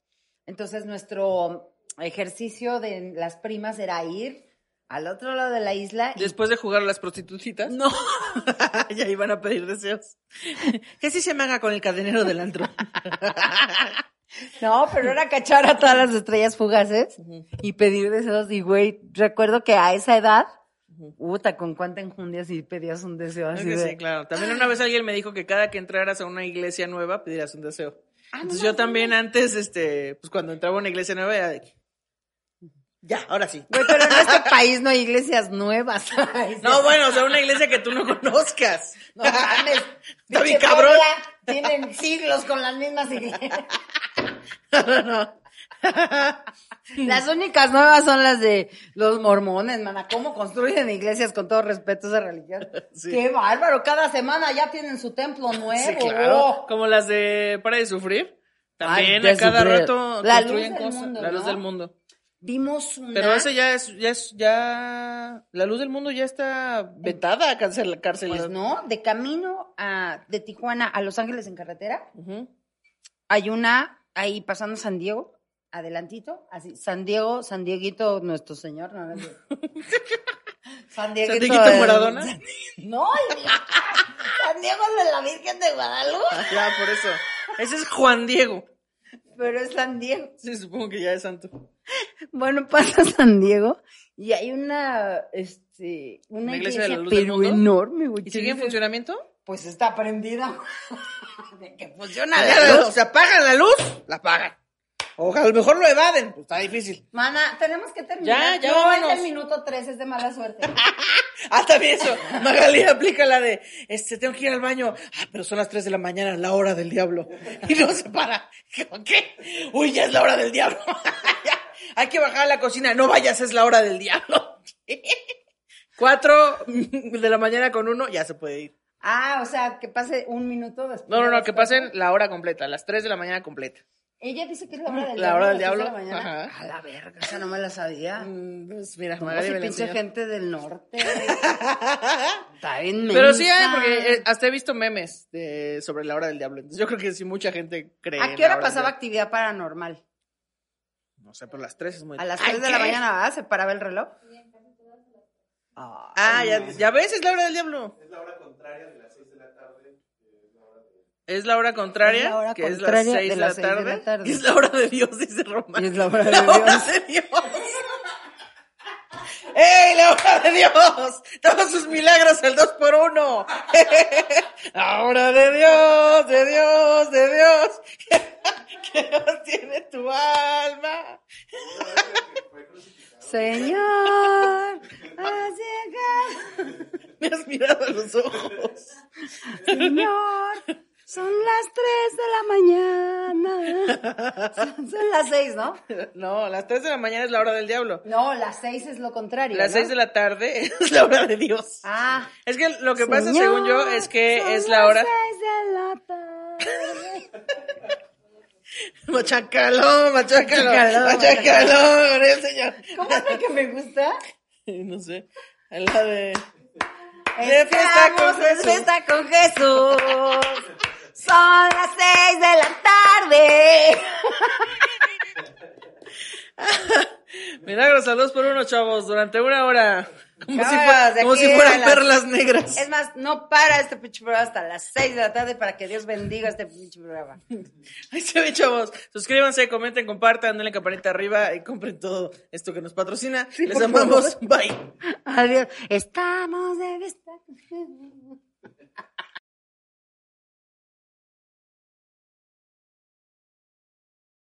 Entonces, nuestro ejercicio de las primas era ir al otro lado de la isla y Después de jugar a las prostitutitas. no, ya iban a pedir deseos. Que sí se me haga con el cadenero del antro. no, pero era cachar a todas las estrellas fugaces y pedir deseos. Y, güey, recuerdo que a esa edad, puta, con cuánta enjundia si pedías un deseo Es así que de... sí, claro. También una vez alguien me dijo que cada que entraras a una iglesia nueva pidieras un deseo. Ah, no Entonces yo también antes, este, pues cuando entraba a una iglesia nueva era de ya, ahora sí. Güey, pero en este país no hay iglesias nuevas. No, bueno, o sea, una iglesia que tú no conozcas. No mames. Está bien cabrón. Tienen siglos con las mismas iglesias. No, no. Las únicas nuevas son las de los mormones, mana. ¿Cómo construyen iglesias con todo respeto a esa religión? Sí. Qué bárbaro. Cada semana ya tienen su templo nuevo. Sí, claro. Como las de Para de Sufrir. También Ay, a cada sufrir. rato La construyen cosas. mundo, la luz ¿no? del mundo. Vimos una... Pero ese ya es, ya es, ya, la luz del mundo ya está vetada a cárcel, cárcel. Pues no, de camino a, de Tijuana a Los Ángeles en carretera, hay una ahí pasando San Diego, adelantito, así, San Diego, San Dieguito, nuestro señor, no, no. San Dieguito. Dieguito el- Maradona? No, idiota. San Diego es de la Virgen de Guadalupe, Ya, por eso. Ese es Juan Diego. pero es San Diego. Sí, supongo que ya es santo. Bueno, pasa San Diego y hay una, este, una, ¿Una iglesia de la iglesia, luz del pero mundo? enorme, güey. ¿Y sigue en funcionamiento? Pues está prendida. De que funciona Ah, la luz. O sea, pagan la luz, la pagan. O a lo mejor lo evaden, pues está difícil. Mana, tenemos que terminar. Ya, ya no, es vámonos. el minuto 3, es de mala suerte. Ah, también eso. Magali aplica la de, este, tengo que ir al baño. Ah, pero son las 3 de la mañana, la hora del diablo. Y no se para. ¿Qué? Uy, ya es la hora del diablo. Hay que bajar a la cocina. No vayas, es la hora del diablo. Cuatro de la mañana con uno, ya se puede ir. Ah, o sea, que pase un minuto después. No, no, no, que pasen la hora completa, las 3 de la mañana completa. Ella dice que es la hora del La diablo. hora a del seis de diablo, la mañana. ajá. A la verga, esa no me la sabía. Mm, Pues mira, Magali si me la pinche enseñó. gente del norte. Está bien Pero sí mensa. porque eh, hasta he visto memes de, sobre la hora del diablo. Entonces yo creo que sí mucha gente cree. ¿A qué la hora pasaba diablo. actividad paranormal? No sé, pero las 3 es muy A las Ay, 3 de la mañana, ¿verdad? ¿Se paraba el reloj? Ah, ya, ya ves, es la hora del diablo. Es la hora contraria de las 6 de la tarde. Es la hora contraria, Es la hora que es las contraria 6 de de, la las seis de la tarde. Y es la hora de Dios, dice Román. Y es la hora de La hora Dios. de Dios. ¡Ey, la hora de Dios! Todos sus milagros al dos por uno. La hora de Dios, de Dios, de Dios. Que Dios tiene tu alma. Señor, has llegado. Me has mirado a los ojos. Señor, son las 3 de la mañana. Son, son las 6, ¿no? No, las 3 de la mañana es la hora del diablo. No, las 6 es lo contrario. Las ¿no? 6 de la tarde es la hora de Dios. Ah. Es que lo que pasa, Señor, según yo, es que son es la hora. Las 6 de la tarde. Machacalón, machacalón, Machacalón, machacalón, el señor. ¿Cómo es la que me gusta? No sé, la de... De fiesta con Estamos de Jesús. fiesta con Jesús. Son las 6 de la tarde. Milagros al dos por uno, chavos, durante una hora. Como, si, como si fueran las- perlas negras. Es más, no para este pinche programa hasta las 6 de la tarde para que Dios bendiga este pinche programa. Ahí se ve, chavos. Suscríbanse, comenten, compartan, denle campanita arriba y compren todo esto que nos patrocina. Les amamos. favor. Bye. Adiós. Estamos de Jesús.